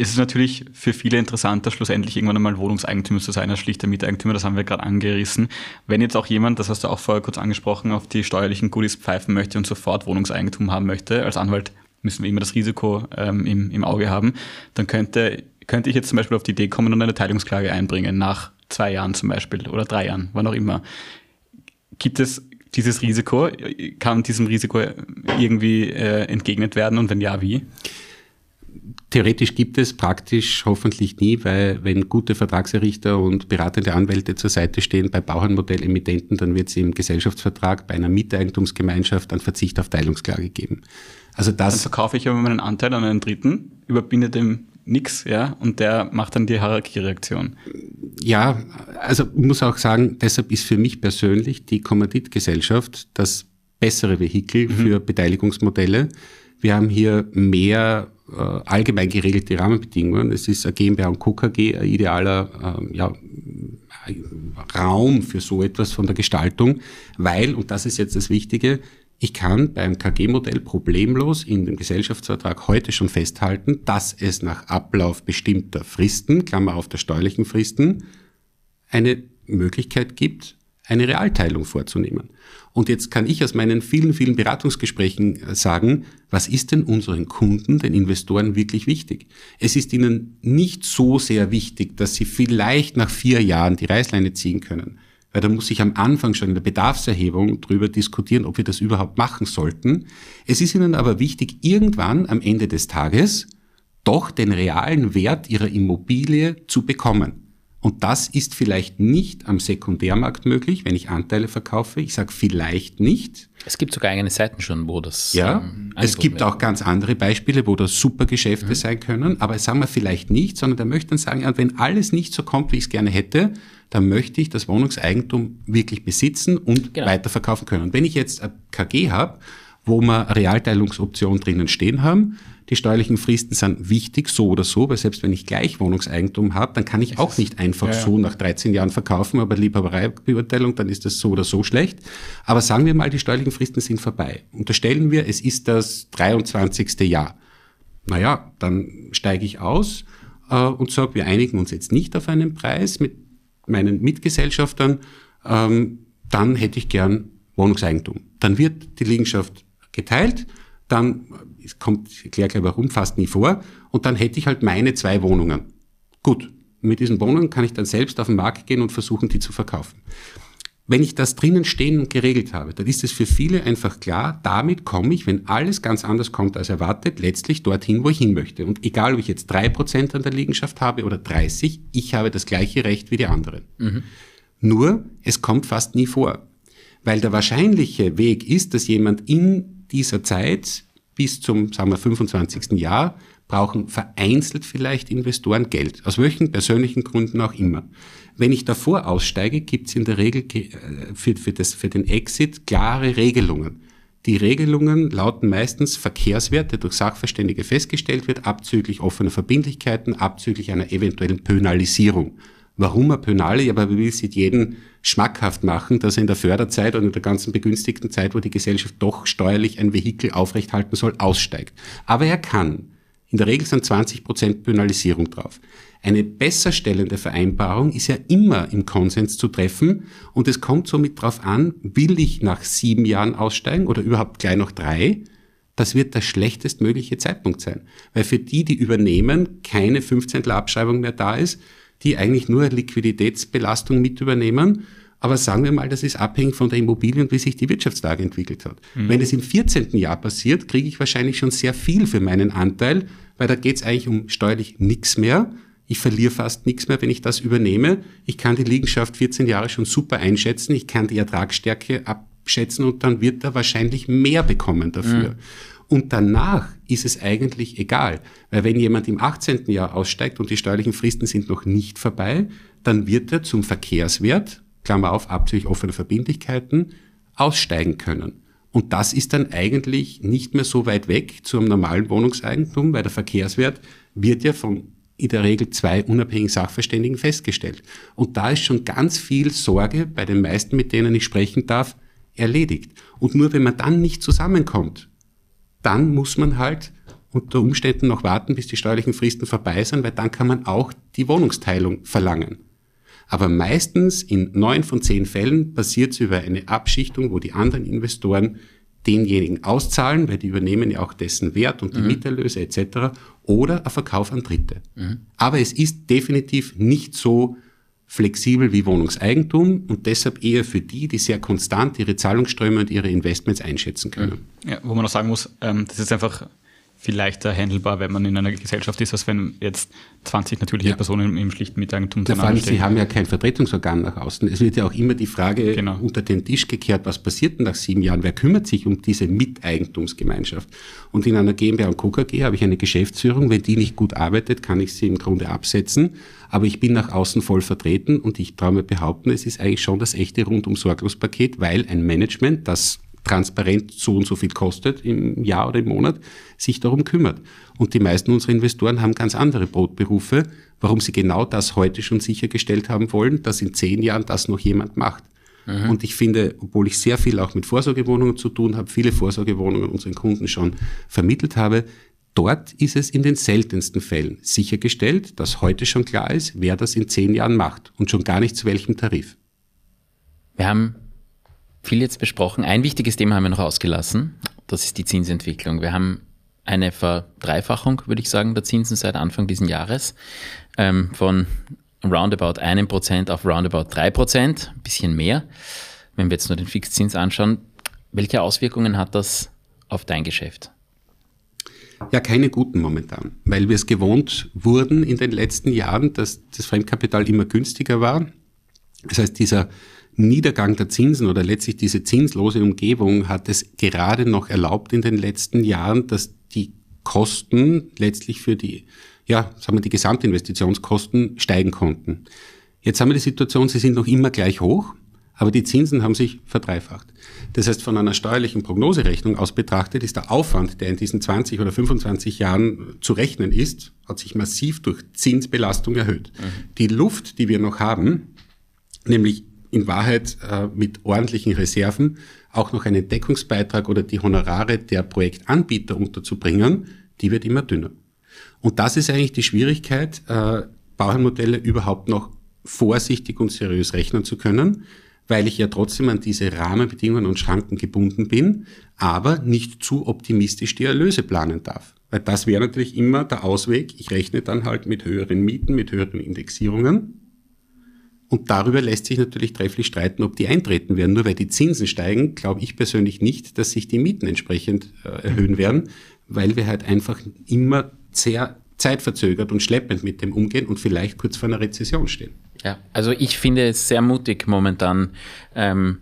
Speaker 3: es ist natürlich für viele interessanter, schlussendlich irgendwann einmal Wohnungseigentümer zu sein als schlichter Miteigentümer. Das haben wir gerade angerissen. Wenn jetzt auch jemand, das hast du auch vorher kurz angesprochen, auf die steuerlichen Goodies pfeifen möchte und sofort Wohnungseigentum haben möchte, als Anwalt müssen wir immer das Risiko ähm, im, im Auge haben, dann könnte, könnte ich jetzt zum Beispiel auf die Idee kommen und eine Teilungsklage einbringen, nach zwei Jahren zum Beispiel oder drei Jahren, wann auch immer. Gibt es dieses Risiko? Kann diesem Risiko irgendwie äh, entgegnet werden und wenn ja, wie?
Speaker 1: Theoretisch gibt es, praktisch hoffentlich nie, weil wenn gute Vertragserrichter und beratende Anwälte zur Seite stehen bei Bauernmodellemittenten, dann wird es im Gesellschaftsvertrag bei einer Miteigentumsgemeinschaft einen Verzicht auf Teilungsklage geben.
Speaker 3: Also das dann verkaufe ich aber meinen Anteil an einen Dritten, überbinde dem nichts, ja, und der macht dann die Hierarchiereaktion.
Speaker 1: Ja, also ich muss auch sagen, deshalb ist für mich persönlich die Kommanditgesellschaft das bessere Vehikel mhm. für Beteiligungsmodelle. Wir haben hier mehr äh, allgemein geregelte Rahmenbedingungen. Es ist eine GmbH und Co. Ein idealer äh, ja, Raum für so etwas von der Gestaltung, weil, und das ist jetzt das Wichtige, ich kann beim KG-Modell problemlos in dem Gesellschaftsvertrag heute schon festhalten, dass es nach Ablauf bestimmter Fristen, Klammer auf der steuerlichen Fristen, eine Möglichkeit gibt, eine Realteilung vorzunehmen. Und jetzt kann ich aus meinen vielen, vielen Beratungsgesprächen äh, sagen, was ist denn unseren Kunden, den Investoren wirklich wichtig? Es ist ihnen nicht so sehr wichtig, dass sie vielleicht nach vier Jahren die Reißleine ziehen können. Weil da muss ich am Anfang schon in der Bedarfserhebung drüber diskutieren, ob wir das überhaupt machen sollten. Es ist ihnen aber wichtig, irgendwann am Ende des Tages doch den realen Wert ihrer Immobilie zu bekommen. Und das ist vielleicht nicht am Sekundärmarkt möglich, wenn ich Anteile verkaufe. Ich sage vielleicht nicht.
Speaker 2: Es gibt sogar eigene Seiten schon, wo das.
Speaker 1: Ja, ähm, es gibt auch ganz andere Beispiele, wo das super Geschäfte mhm. sein können. Aber sagen wir vielleicht nicht, sondern der möchte dann sagen, wenn alles nicht so kommt, wie ich es gerne hätte, dann möchte ich das Wohnungseigentum wirklich besitzen und genau. weiterverkaufen können. Und wenn ich jetzt ein KG habe, wo wir Realteilungsoptionen drinnen stehen haben, die steuerlichen Fristen sind wichtig, so oder so, weil selbst wenn ich gleich Wohnungseigentum habe, dann kann ich auch nicht einfach ja, ja. so nach 13 Jahren verkaufen, aber Liebhabereibeurteilung, dann ist das so oder so schlecht. Aber sagen wir mal, die steuerlichen Fristen sind vorbei. Unterstellen wir, es ist das 23. Jahr. Naja, dann steige ich aus äh, und sage, wir einigen uns jetzt nicht auf einen Preis mit meinen Mitgesellschaftern, ähm, dann hätte ich gern Wohnungseigentum. Dann wird die Liegenschaft geteilt, dann es kommt, ich erkläre gleich warum, fast nie vor. Und dann hätte ich halt meine zwei Wohnungen. Gut, Mit diesen Wohnungen kann ich dann selbst auf den Markt gehen und versuchen, die zu verkaufen. Wenn ich das drinnen stehen und geregelt habe, dann ist es für viele einfach klar, damit komme ich, wenn alles ganz anders kommt als erwartet, letztlich dorthin, wo ich hin möchte. Und egal, ob ich jetzt drei Prozent an der Liegenschaft habe oder 30, ich habe das gleiche Recht wie die anderen. Mhm. Nur, es kommt fast nie vor. Weil der wahrscheinliche Weg ist, dass jemand in dieser Zeit bis zum, sagen wir, 25. Jahr brauchen vereinzelt vielleicht Investoren Geld, aus welchen persönlichen Gründen auch immer. Wenn ich davor aussteige, gibt es in der Regel äh, für, für, das, für den Exit klare Regelungen. Die Regelungen lauten meistens Verkehrswert, der durch Sachverständige festgestellt wird, abzüglich offener Verbindlichkeiten, abzüglich einer eventuellen Pönalisierung. Warum er Pönale? Aber wir will es jeden schmackhaft machen, dass er in der Förderzeit und in der ganzen begünstigten Zeit, wo die Gesellschaft doch steuerlich ein Vehikel aufrechthalten soll, aussteigt. Aber er kann. In der Regel sind 20 Prozent Penalisierung drauf. Eine besserstellende Vereinbarung ist ja immer im Konsens zu treffen und es kommt somit darauf an, will ich nach sieben Jahren aussteigen oder überhaupt gleich noch drei? Das wird der schlechtestmögliche Zeitpunkt sein, weil für die, die übernehmen, keine 15 Abschreibung mehr da ist, die eigentlich nur Liquiditätsbelastung mit übernehmen aber sagen wir mal, das ist abhängig von der Immobilie und wie sich die Wirtschaftslage entwickelt hat. Mhm. Wenn es im 14. Jahr passiert, kriege ich wahrscheinlich schon sehr viel für meinen Anteil, weil da geht es eigentlich um steuerlich nichts mehr. Ich verliere fast nichts mehr, wenn ich das übernehme. Ich kann die Liegenschaft 14 Jahre schon super einschätzen. Ich kann die Ertragsstärke abschätzen und dann wird er wahrscheinlich mehr bekommen dafür. Mhm. Und danach ist es eigentlich egal, weil wenn jemand im 18. Jahr aussteigt und die steuerlichen Fristen sind noch nicht vorbei, dann wird er zum Verkehrswert Klammer auf, abzüglich offene Verbindlichkeiten, aussteigen können. Und das ist dann eigentlich nicht mehr so weit weg zum normalen Wohnungseigentum, weil der Verkehrswert wird ja von in der Regel zwei unabhängigen Sachverständigen festgestellt. Und da ist schon ganz viel Sorge bei den meisten, mit denen ich sprechen darf, erledigt. Und nur wenn man dann nicht zusammenkommt, dann muss man halt unter Umständen noch warten, bis die steuerlichen Fristen vorbei sind, weil dann kann man auch die Wohnungsteilung verlangen. Aber meistens in neun von zehn Fällen passiert es über eine Abschichtung, wo die anderen Investoren denjenigen auszahlen, weil die übernehmen ja auch dessen Wert und die mhm. Mieterlöse etc. oder ein Verkauf an Dritte. Mhm. Aber es ist definitiv nicht so flexibel wie Wohnungseigentum und deshalb eher für die, die sehr konstant ihre Zahlungsströme und ihre Investments einschätzen können.
Speaker 3: Ja, wo man auch sagen muss, ähm, das ist einfach viel leichter handelbar, wenn man in einer Gesellschaft ist, als wenn jetzt 20 natürliche ja. Personen im schlichten Miteigentum
Speaker 1: ja, Vor allem, Sie haben ja kein Vertretungsorgan nach außen. Es wird ja auch immer die Frage genau. unter den Tisch gekehrt, was passiert denn nach sieben Jahren? Wer kümmert sich um diese Miteigentumsgemeinschaft? Und in einer GmbH und Co. KG habe ich eine Geschäftsführung. Wenn die nicht gut arbeitet, kann ich sie im Grunde absetzen. Aber ich bin nach außen voll vertreten und ich traue mir behaupten, es ist eigentlich schon das echte rundum sorglos Paket, weil ein Management, das transparent so und so viel kostet im Jahr oder im Monat, sich darum kümmert. Und die meisten unserer Investoren haben ganz andere Brotberufe, warum sie genau das heute schon sichergestellt haben wollen, dass in zehn Jahren das noch jemand macht. Mhm. Und ich finde, obwohl ich sehr viel auch mit Vorsorgewohnungen zu tun habe, viele Vorsorgewohnungen unseren Kunden schon vermittelt habe, dort ist es in den seltensten Fällen sichergestellt, dass heute schon klar ist, wer das in zehn Jahren macht und schon gar nicht zu welchem Tarif.
Speaker 2: Wir haben viel jetzt besprochen. Ein wichtiges Thema haben wir noch ausgelassen. Das ist die Zinsentwicklung. Wir haben eine Verdreifachung, würde ich sagen, der Zinsen seit Anfang dieses Jahres. Ähm, von roundabout einem Prozent auf roundabout drei Prozent, ein bisschen mehr. Wenn wir jetzt nur den Fixzins anschauen, welche Auswirkungen hat das auf dein Geschäft?
Speaker 1: Ja, keine guten momentan, weil wir es gewohnt wurden in den letzten Jahren, dass das Fremdkapital immer günstiger war. Das heißt, dieser Niedergang der Zinsen oder letztlich diese zinslose Umgebung hat es gerade noch erlaubt in den letzten Jahren, dass die Kosten letztlich für die, ja, sagen wir, die Gesamtinvestitionskosten steigen konnten. Jetzt haben wir die Situation, sie sind noch immer gleich hoch, aber die Zinsen haben sich verdreifacht. Das heißt, von einer steuerlichen Prognoserechnung aus betrachtet ist der Aufwand, der in diesen 20 oder 25 Jahren zu rechnen ist, hat sich massiv durch Zinsbelastung erhöht. Mhm. Die Luft, die wir noch haben, nämlich in Wahrheit äh, mit ordentlichen Reserven auch noch einen Deckungsbeitrag oder die Honorare der Projektanbieter unterzubringen, die wird immer dünner. Und das ist eigentlich die Schwierigkeit, äh, Bauherrenmodelle überhaupt noch vorsichtig und seriös rechnen zu können, weil ich ja trotzdem an diese Rahmenbedingungen und Schranken gebunden bin, aber nicht zu optimistisch die Erlöse planen darf. Weil das wäre natürlich immer der Ausweg. Ich rechne dann halt mit höheren Mieten, mit höheren Indexierungen. Und darüber lässt sich natürlich trefflich streiten, ob die eintreten werden. Nur weil die Zinsen steigen, glaube ich persönlich nicht, dass sich die Mieten entsprechend äh, erhöhen werden, weil wir halt einfach immer sehr zeitverzögert und schleppend mit dem umgehen und vielleicht kurz vor einer Rezession stehen.
Speaker 2: Ja, also ich finde es sehr mutig momentan. Ähm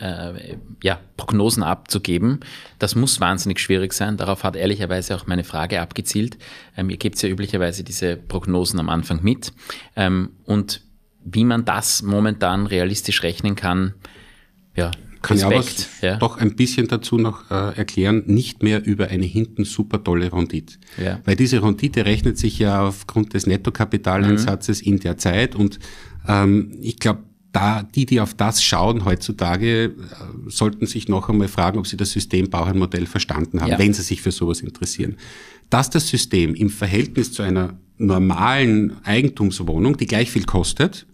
Speaker 2: äh, ja, Prognosen abzugeben. Das muss wahnsinnig schwierig sein. Darauf hat ehrlicherweise auch meine Frage abgezielt. Ähm, ihr gebt ja üblicherweise diese Prognosen am Anfang mit. Ähm, und wie man das momentan realistisch rechnen kann, ja,
Speaker 1: kann Respekt, ich aber ja. doch ein bisschen dazu noch äh, erklären, nicht mehr über eine hinten super tolle Rendite. Ja. Weil diese Rendite rechnet sich ja aufgrund des Nettokapitalansatzes mhm. in der Zeit und ähm, ich glaube, da, die, die auf das schauen heutzutage, äh, sollten sich noch einmal fragen, ob sie das System Bauherrenmodell verstanden haben, ja. wenn sie sich für sowas interessieren. Dass das System im Verhältnis zu einer normalen Eigentumswohnung, die gleich viel kostet,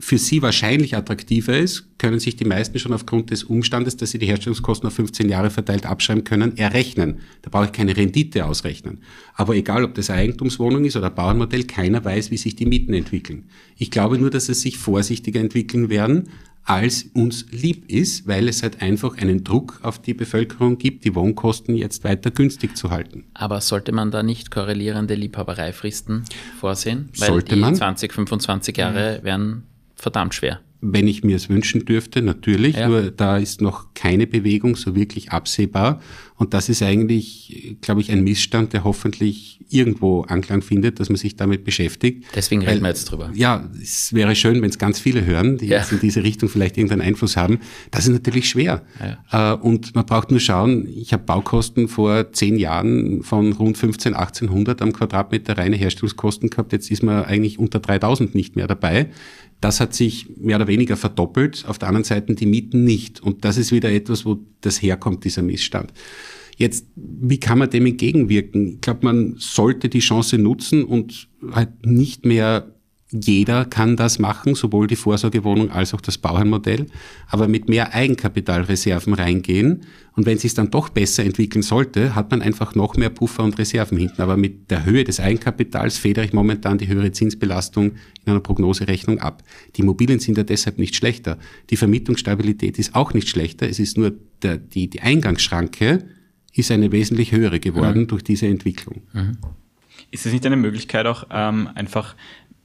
Speaker 1: für sie wahrscheinlich attraktiver ist, können sich die meisten schon aufgrund des Umstandes, dass sie die Herstellungskosten auf 15 Jahre verteilt abschreiben können, errechnen. Da brauche ich keine Rendite ausrechnen. Aber egal, ob das Eigentumswohnung ist oder Bauernmodell, keiner weiß, wie sich die Mieten entwickeln. Ich glaube nur, dass es sich vorsichtiger entwickeln werden, als uns lieb ist, weil es halt einfach einen Druck auf die Bevölkerung gibt, die Wohnkosten jetzt weiter günstig zu halten.
Speaker 2: Aber sollte man da nicht korrelierende Liebhabereifristen vorsehen? Weil
Speaker 1: sollte
Speaker 2: die
Speaker 1: man?
Speaker 2: 20, 25 Jahre werden verdammt schwer.
Speaker 1: Wenn ich mir es wünschen dürfte, natürlich, ja. nur da ist noch keine Bewegung so wirklich absehbar. Und das ist eigentlich, glaube ich, ein Missstand, der hoffentlich irgendwo Anklang findet, dass man sich damit beschäftigt.
Speaker 2: Deswegen reden wir jetzt drüber.
Speaker 1: Ja, es wäre schön, wenn es ganz viele hören, die ja. jetzt in diese Richtung vielleicht irgendeinen Einfluss haben. Das ist natürlich schwer. Ja. Äh, und man braucht nur schauen, ich habe Baukosten vor zehn Jahren von rund 15, 1800 am Quadratmeter reine Herstellungskosten gehabt. Jetzt ist man eigentlich unter 3000 nicht mehr dabei. Das hat sich mehr oder weniger verdoppelt, auf der anderen Seite die Mieten nicht. Und das ist wieder etwas, wo das herkommt, dieser Missstand. Jetzt, wie kann man dem entgegenwirken? Ich glaube, man sollte die Chance nutzen und halt nicht mehr jeder kann das machen, sowohl die Vorsorgewohnung als auch das Bauherrnmodell, aber mit mehr Eigenkapitalreserven reingehen. Und wenn es sich dann doch besser entwickeln sollte, hat man einfach noch mehr Puffer und Reserven hinten. Aber mit der Höhe des Eigenkapitals federe ich momentan die höhere Zinsbelastung in einer Prognoserechnung ab. Die Immobilien sind ja deshalb nicht schlechter. Die Vermietungsstabilität ist auch nicht schlechter. Es ist nur der, die, die Eingangsschranke ist eine wesentlich höhere geworden mhm. durch diese Entwicklung. Mhm.
Speaker 3: Ist es nicht eine Möglichkeit auch ähm, einfach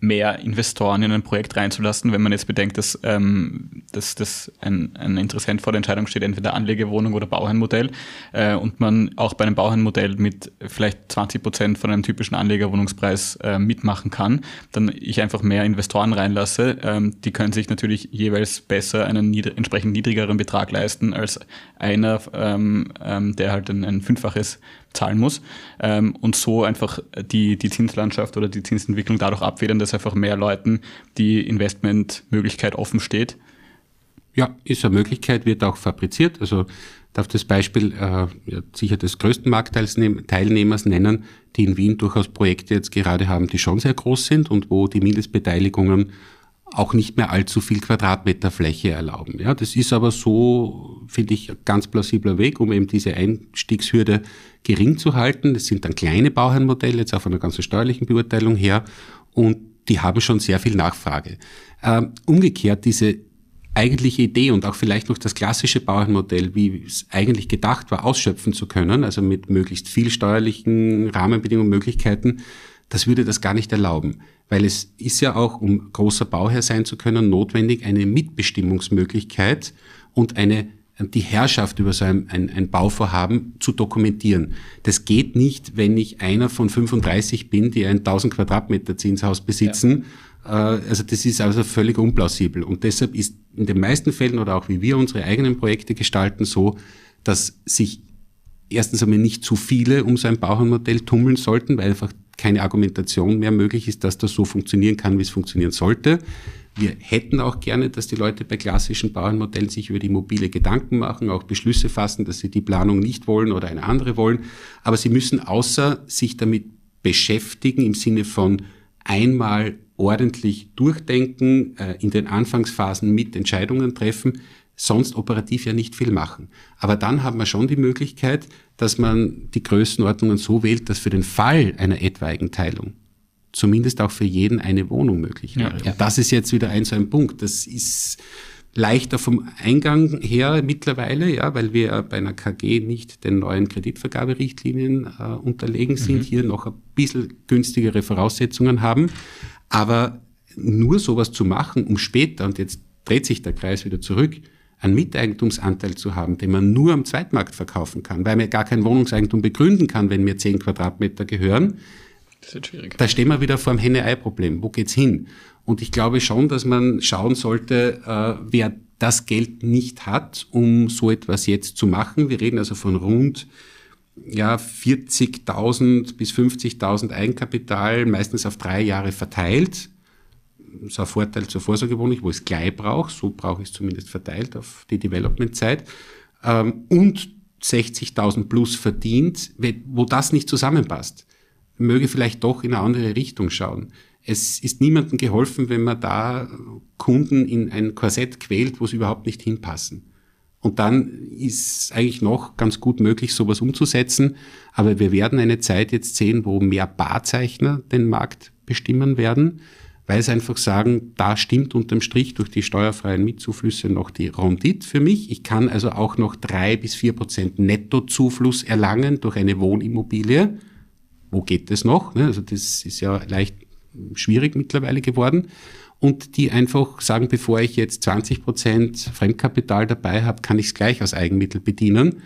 Speaker 3: mehr Investoren in ein Projekt reinzulassen, wenn man jetzt bedenkt, dass, ähm, dass, dass ein, ein Interessent vor der Entscheidung steht, entweder Anlegewohnung oder Bauherrenmodell äh, und man auch bei einem Bauherrenmodell mit vielleicht 20 Prozent von einem typischen Anlegerwohnungspreis äh, mitmachen kann, dann ich einfach mehr Investoren reinlasse. Ähm, die können sich natürlich jeweils besser einen niedr entsprechend niedrigeren Betrag leisten als einer, ähm, ähm, der halt ein, ein Fünffaches zahlen muss ähm, und so einfach die, die Zinslandschaft oder die Zinsentwicklung dadurch abfedern, dass einfach mehr Leuten die Investmentmöglichkeit offen steht.
Speaker 1: Ja, ist eine Möglichkeit, wird auch fabriziert. Also darf das Beispiel äh, sicher des größten Marktteilnehmers nennen, die in Wien durchaus Projekte jetzt gerade haben, die schon sehr groß sind und wo die Mindestbeteiligungen auch nicht mehr allzu viel Quadratmeter Fläche erlauben. Ja, das ist aber so, finde ich, ein ganz plausibler Weg, um eben diese Einstiegshürde gering zu halten. Das sind dann kleine Bauherrenmodelle, jetzt auch von der ganzen steuerlichen Beurteilung her, und die haben schon sehr viel Nachfrage. Ähm, umgekehrt, diese eigentliche Idee und auch vielleicht noch das klassische Bauherrenmodell, wie es eigentlich gedacht war, ausschöpfen zu können, also mit möglichst viel steuerlichen Rahmenbedingungen, Möglichkeiten, das würde das gar nicht erlauben. Weil es ist ja auch, um großer Bauherr sein zu können, notwendig, eine Mitbestimmungsmöglichkeit und eine die Herrschaft über so ein, ein, ein Bauvorhaben zu dokumentieren. Das geht nicht, wenn ich einer von 35 bin, die ein 1000 Quadratmeter Zinshaus besitzen. Ja. Äh, also das ist also völlig unplausibel. Und deshalb ist in den meisten Fällen oder auch wie wir unsere eigenen Projekte gestalten so, dass sich erstens einmal nicht zu viele um so ein Bauherrenmodell tummeln sollten, weil einfach keine Argumentation mehr möglich ist, dass das so funktionieren kann, wie es funktionieren sollte. Wir hätten auch gerne, dass die Leute bei klassischen Bauernmodellen sich über die mobile Gedanken machen, auch Beschlüsse fassen, dass sie die Planung nicht wollen oder eine andere wollen. Aber sie müssen außer sich damit beschäftigen im Sinne von einmal ordentlich durchdenken, äh, in den Anfangsphasen mit Entscheidungen treffen, sonst operativ ja nicht viel machen. Aber dann hat man schon die Möglichkeit, dass man die Größenordnungen so wählt, dass für den Fall einer etwaigen Teilung zumindest auch für jeden eine Wohnung möglich wäre. Ja, ja. Das ist jetzt wieder ein so ein Punkt. Das ist leichter vom Eingang her mittlerweile, ja, weil wir bei einer KG nicht den neuen Kreditvergaberichtlinien äh, unterlegen sind, mhm. hier noch ein bisschen günstigere Voraussetzungen haben. Aber nur sowas zu machen, um später, und jetzt dreht sich der Kreis wieder zurück, einen Miteigentumsanteil zu haben, den man nur am Zweitmarkt verkaufen kann, weil man gar kein Wohnungseigentum begründen kann, wenn mir zehn Quadratmeter gehören. Das wird schwierig. Da stehen wir wieder vor dem Henne-Ei-Problem. Wo geht's hin? Und ich glaube schon, dass man schauen sollte, äh, wer das Geld nicht hat, um so etwas jetzt zu machen. Wir reden also von rund ja, 40.000 bis 50.000 Eigenkapital, meistens auf drei Jahre verteilt so ein Vorteil zur Vorsorgewohnung, wo ich es gleich brauche, so brauche ich es zumindest verteilt auf die Development-Zeit, ähm, und 60.000 plus verdient, wo das nicht zusammenpasst, möge vielleicht doch in eine andere Richtung schauen. Es ist niemandem geholfen, wenn man da Kunden in ein Korsett quält, wo sie überhaupt nicht hinpassen. Und dann ist eigentlich noch ganz gut möglich, sowas umzusetzen. Aber wir werden eine Zeit jetzt sehen, wo mehr Barzeichner den Markt bestimmen werden weil sie einfach sagen, da stimmt unterm Strich durch die steuerfreien Mitzuflüsse noch die Rendite für mich. Ich kann also auch noch drei bis vier Prozent Nettozufluss erlangen durch eine Wohnimmobilie. Wo geht das noch? Ne? Also das ist ja leicht schwierig mittlerweile geworden. Und die einfach sagen, bevor ich jetzt 20 Prozent Fremdkapital dabei habe, kann ich es gleich aus Eigenmittel bedienen.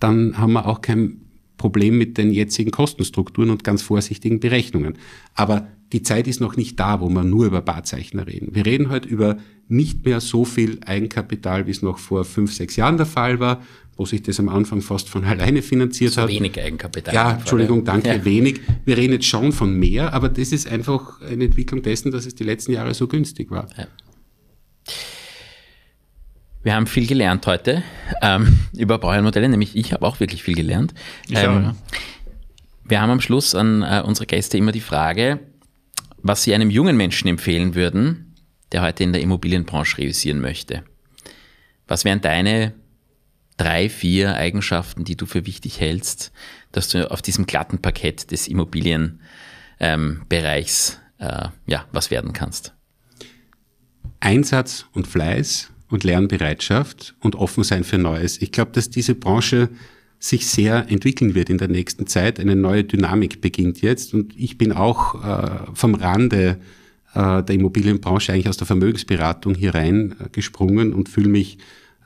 Speaker 1: Dann haben wir auch kein Problem mit den jetzigen Kostenstrukturen und ganz vorsichtigen Berechnungen. Aber die Zeit ist noch nicht da, wo wir nur über Barzeichner reden. Wir reden heute über nicht mehr so viel Eigenkapital, wie es noch vor fünf, sechs Jahren der Fall war, wo sich das am Anfang fast von <laughs> alleine finanziert so hat.
Speaker 2: Wenig Eigenkapital.
Speaker 1: Ja, Entschuldigung, danke, ja. wenig. Wir reden jetzt schon von mehr, aber das ist einfach eine Entwicklung dessen, dass es die letzten Jahre so günstig war. Ja.
Speaker 2: Wir haben viel gelernt heute ähm, <laughs> über Bauernmodelle, nämlich ich habe auch wirklich viel gelernt. Ich ähm, auch, ja. Wir haben am Schluss an äh, unsere Gäste immer die Frage, was Sie einem jungen Menschen empfehlen würden, der heute in der Immobilienbranche revisieren möchte. Was wären deine drei, vier Eigenschaften, die du für wichtig hältst, dass du auf diesem glatten Parkett des Immobilienbereichs ähm, äh, ja, was werden kannst?
Speaker 1: Einsatz und Fleiß und Lernbereitschaft und offen sein für Neues. Ich glaube, dass diese Branche sich sehr entwickeln wird in der nächsten Zeit. Eine neue Dynamik beginnt jetzt und ich bin auch äh, vom Rande äh, der Immobilienbranche eigentlich aus der Vermögensberatung hier rein äh, und fühle mich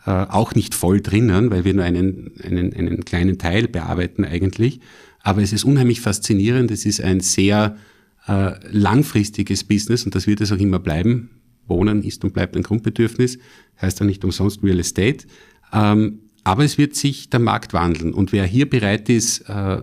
Speaker 1: äh, auch nicht voll drinnen, weil wir nur einen, einen, einen kleinen Teil bearbeiten eigentlich. Aber es ist unheimlich faszinierend. Es ist ein sehr äh, langfristiges Business und das wird es auch immer bleiben. Wohnen ist und bleibt ein Grundbedürfnis, heißt ja nicht umsonst Real Estate. Ähm, aber es wird sich der Markt wandeln. Und wer hier bereit ist, äh,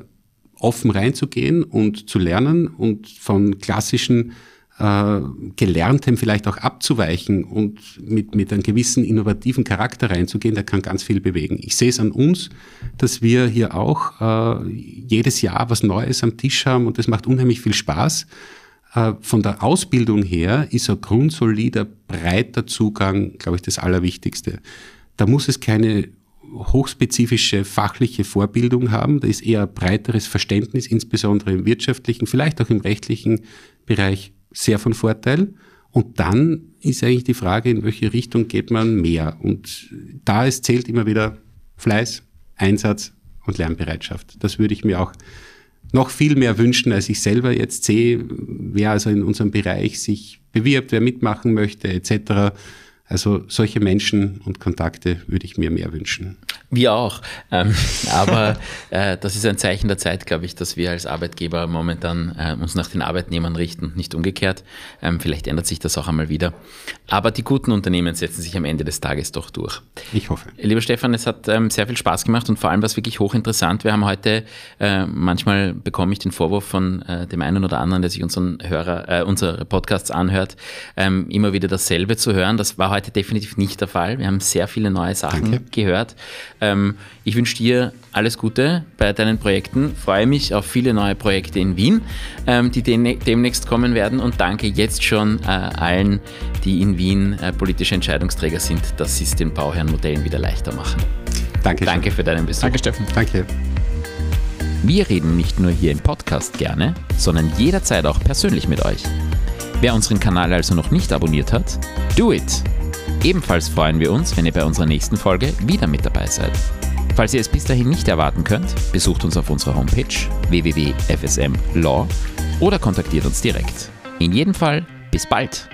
Speaker 1: offen reinzugehen und zu lernen und von klassischen äh, Gelerntem vielleicht auch abzuweichen und mit, mit einem gewissen innovativen Charakter reinzugehen, der kann ganz viel bewegen. Ich sehe es an uns, dass wir hier auch äh, jedes Jahr was Neues am Tisch haben und das macht unheimlich viel Spaß. Von der Ausbildung her ist ein grundsolider, breiter Zugang, glaube ich, das Allerwichtigste. Da muss es keine hochspezifische fachliche Vorbildung haben. Da ist eher ein breiteres Verständnis, insbesondere im wirtschaftlichen, vielleicht auch im rechtlichen Bereich, sehr von Vorteil. Und dann ist eigentlich die Frage, in welche Richtung geht man mehr. Und da es zählt immer wieder Fleiß, Einsatz und Lernbereitschaft. Das würde ich mir auch noch viel mehr wünschen, als ich selber jetzt sehe, wer also in unserem Bereich sich bewirbt, wer mitmachen möchte, etc. Also solche Menschen und Kontakte würde ich mir mehr wünschen.
Speaker 2: Wir auch. Ähm, <laughs> aber äh, das ist ein Zeichen der Zeit, glaube ich, dass wir als Arbeitgeber momentan äh, uns nach den Arbeitnehmern richten, nicht umgekehrt. Ähm, vielleicht ändert sich das auch einmal wieder. Aber die guten Unternehmen setzen sich am Ende des Tages doch durch.
Speaker 1: Ich hoffe.
Speaker 2: Lieber Stefan, es hat ähm, sehr viel Spaß gemacht und vor allem war es wirklich hochinteressant. Wir haben heute, äh, manchmal bekomme ich den Vorwurf von äh, dem einen oder anderen, der sich unseren Hörer, äh, unsere Podcasts anhört, ähm, immer wieder dasselbe zu hören. Das war heute definitiv nicht der Fall. Wir haben sehr viele neue Sachen Danke. gehört. Ähm, ich wünsche dir alles Gute bei deinen Projekten. Freue mich auf viele neue Projekte in Wien, ähm, die demnächst kommen werden und danke jetzt schon äh, allen, die in Wien äh, politische Entscheidungsträger sind, dass sie es den Bauherrenmodellen wieder leichter machen.
Speaker 1: Danke.
Speaker 2: Danke für deinen Besuch.
Speaker 3: Danke, Steffen.
Speaker 1: Danke.
Speaker 2: Wir reden nicht nur hier im Podcast gerne, sondern jederzeit auch persönlich mit euch. Wer unseren Kanal also noch nicht abonniert hat, do it! Ebenfalls freuen wir uns, wenn ihr bei unserer nächsten Folge wieder mit dabei seid. Falls ihr es bis dahin nicht erwarten könnt, besucht uns auf unserer Homepage www.fsmlaw oder kontaktiert uns direkt. In jedem Fall, bis bald!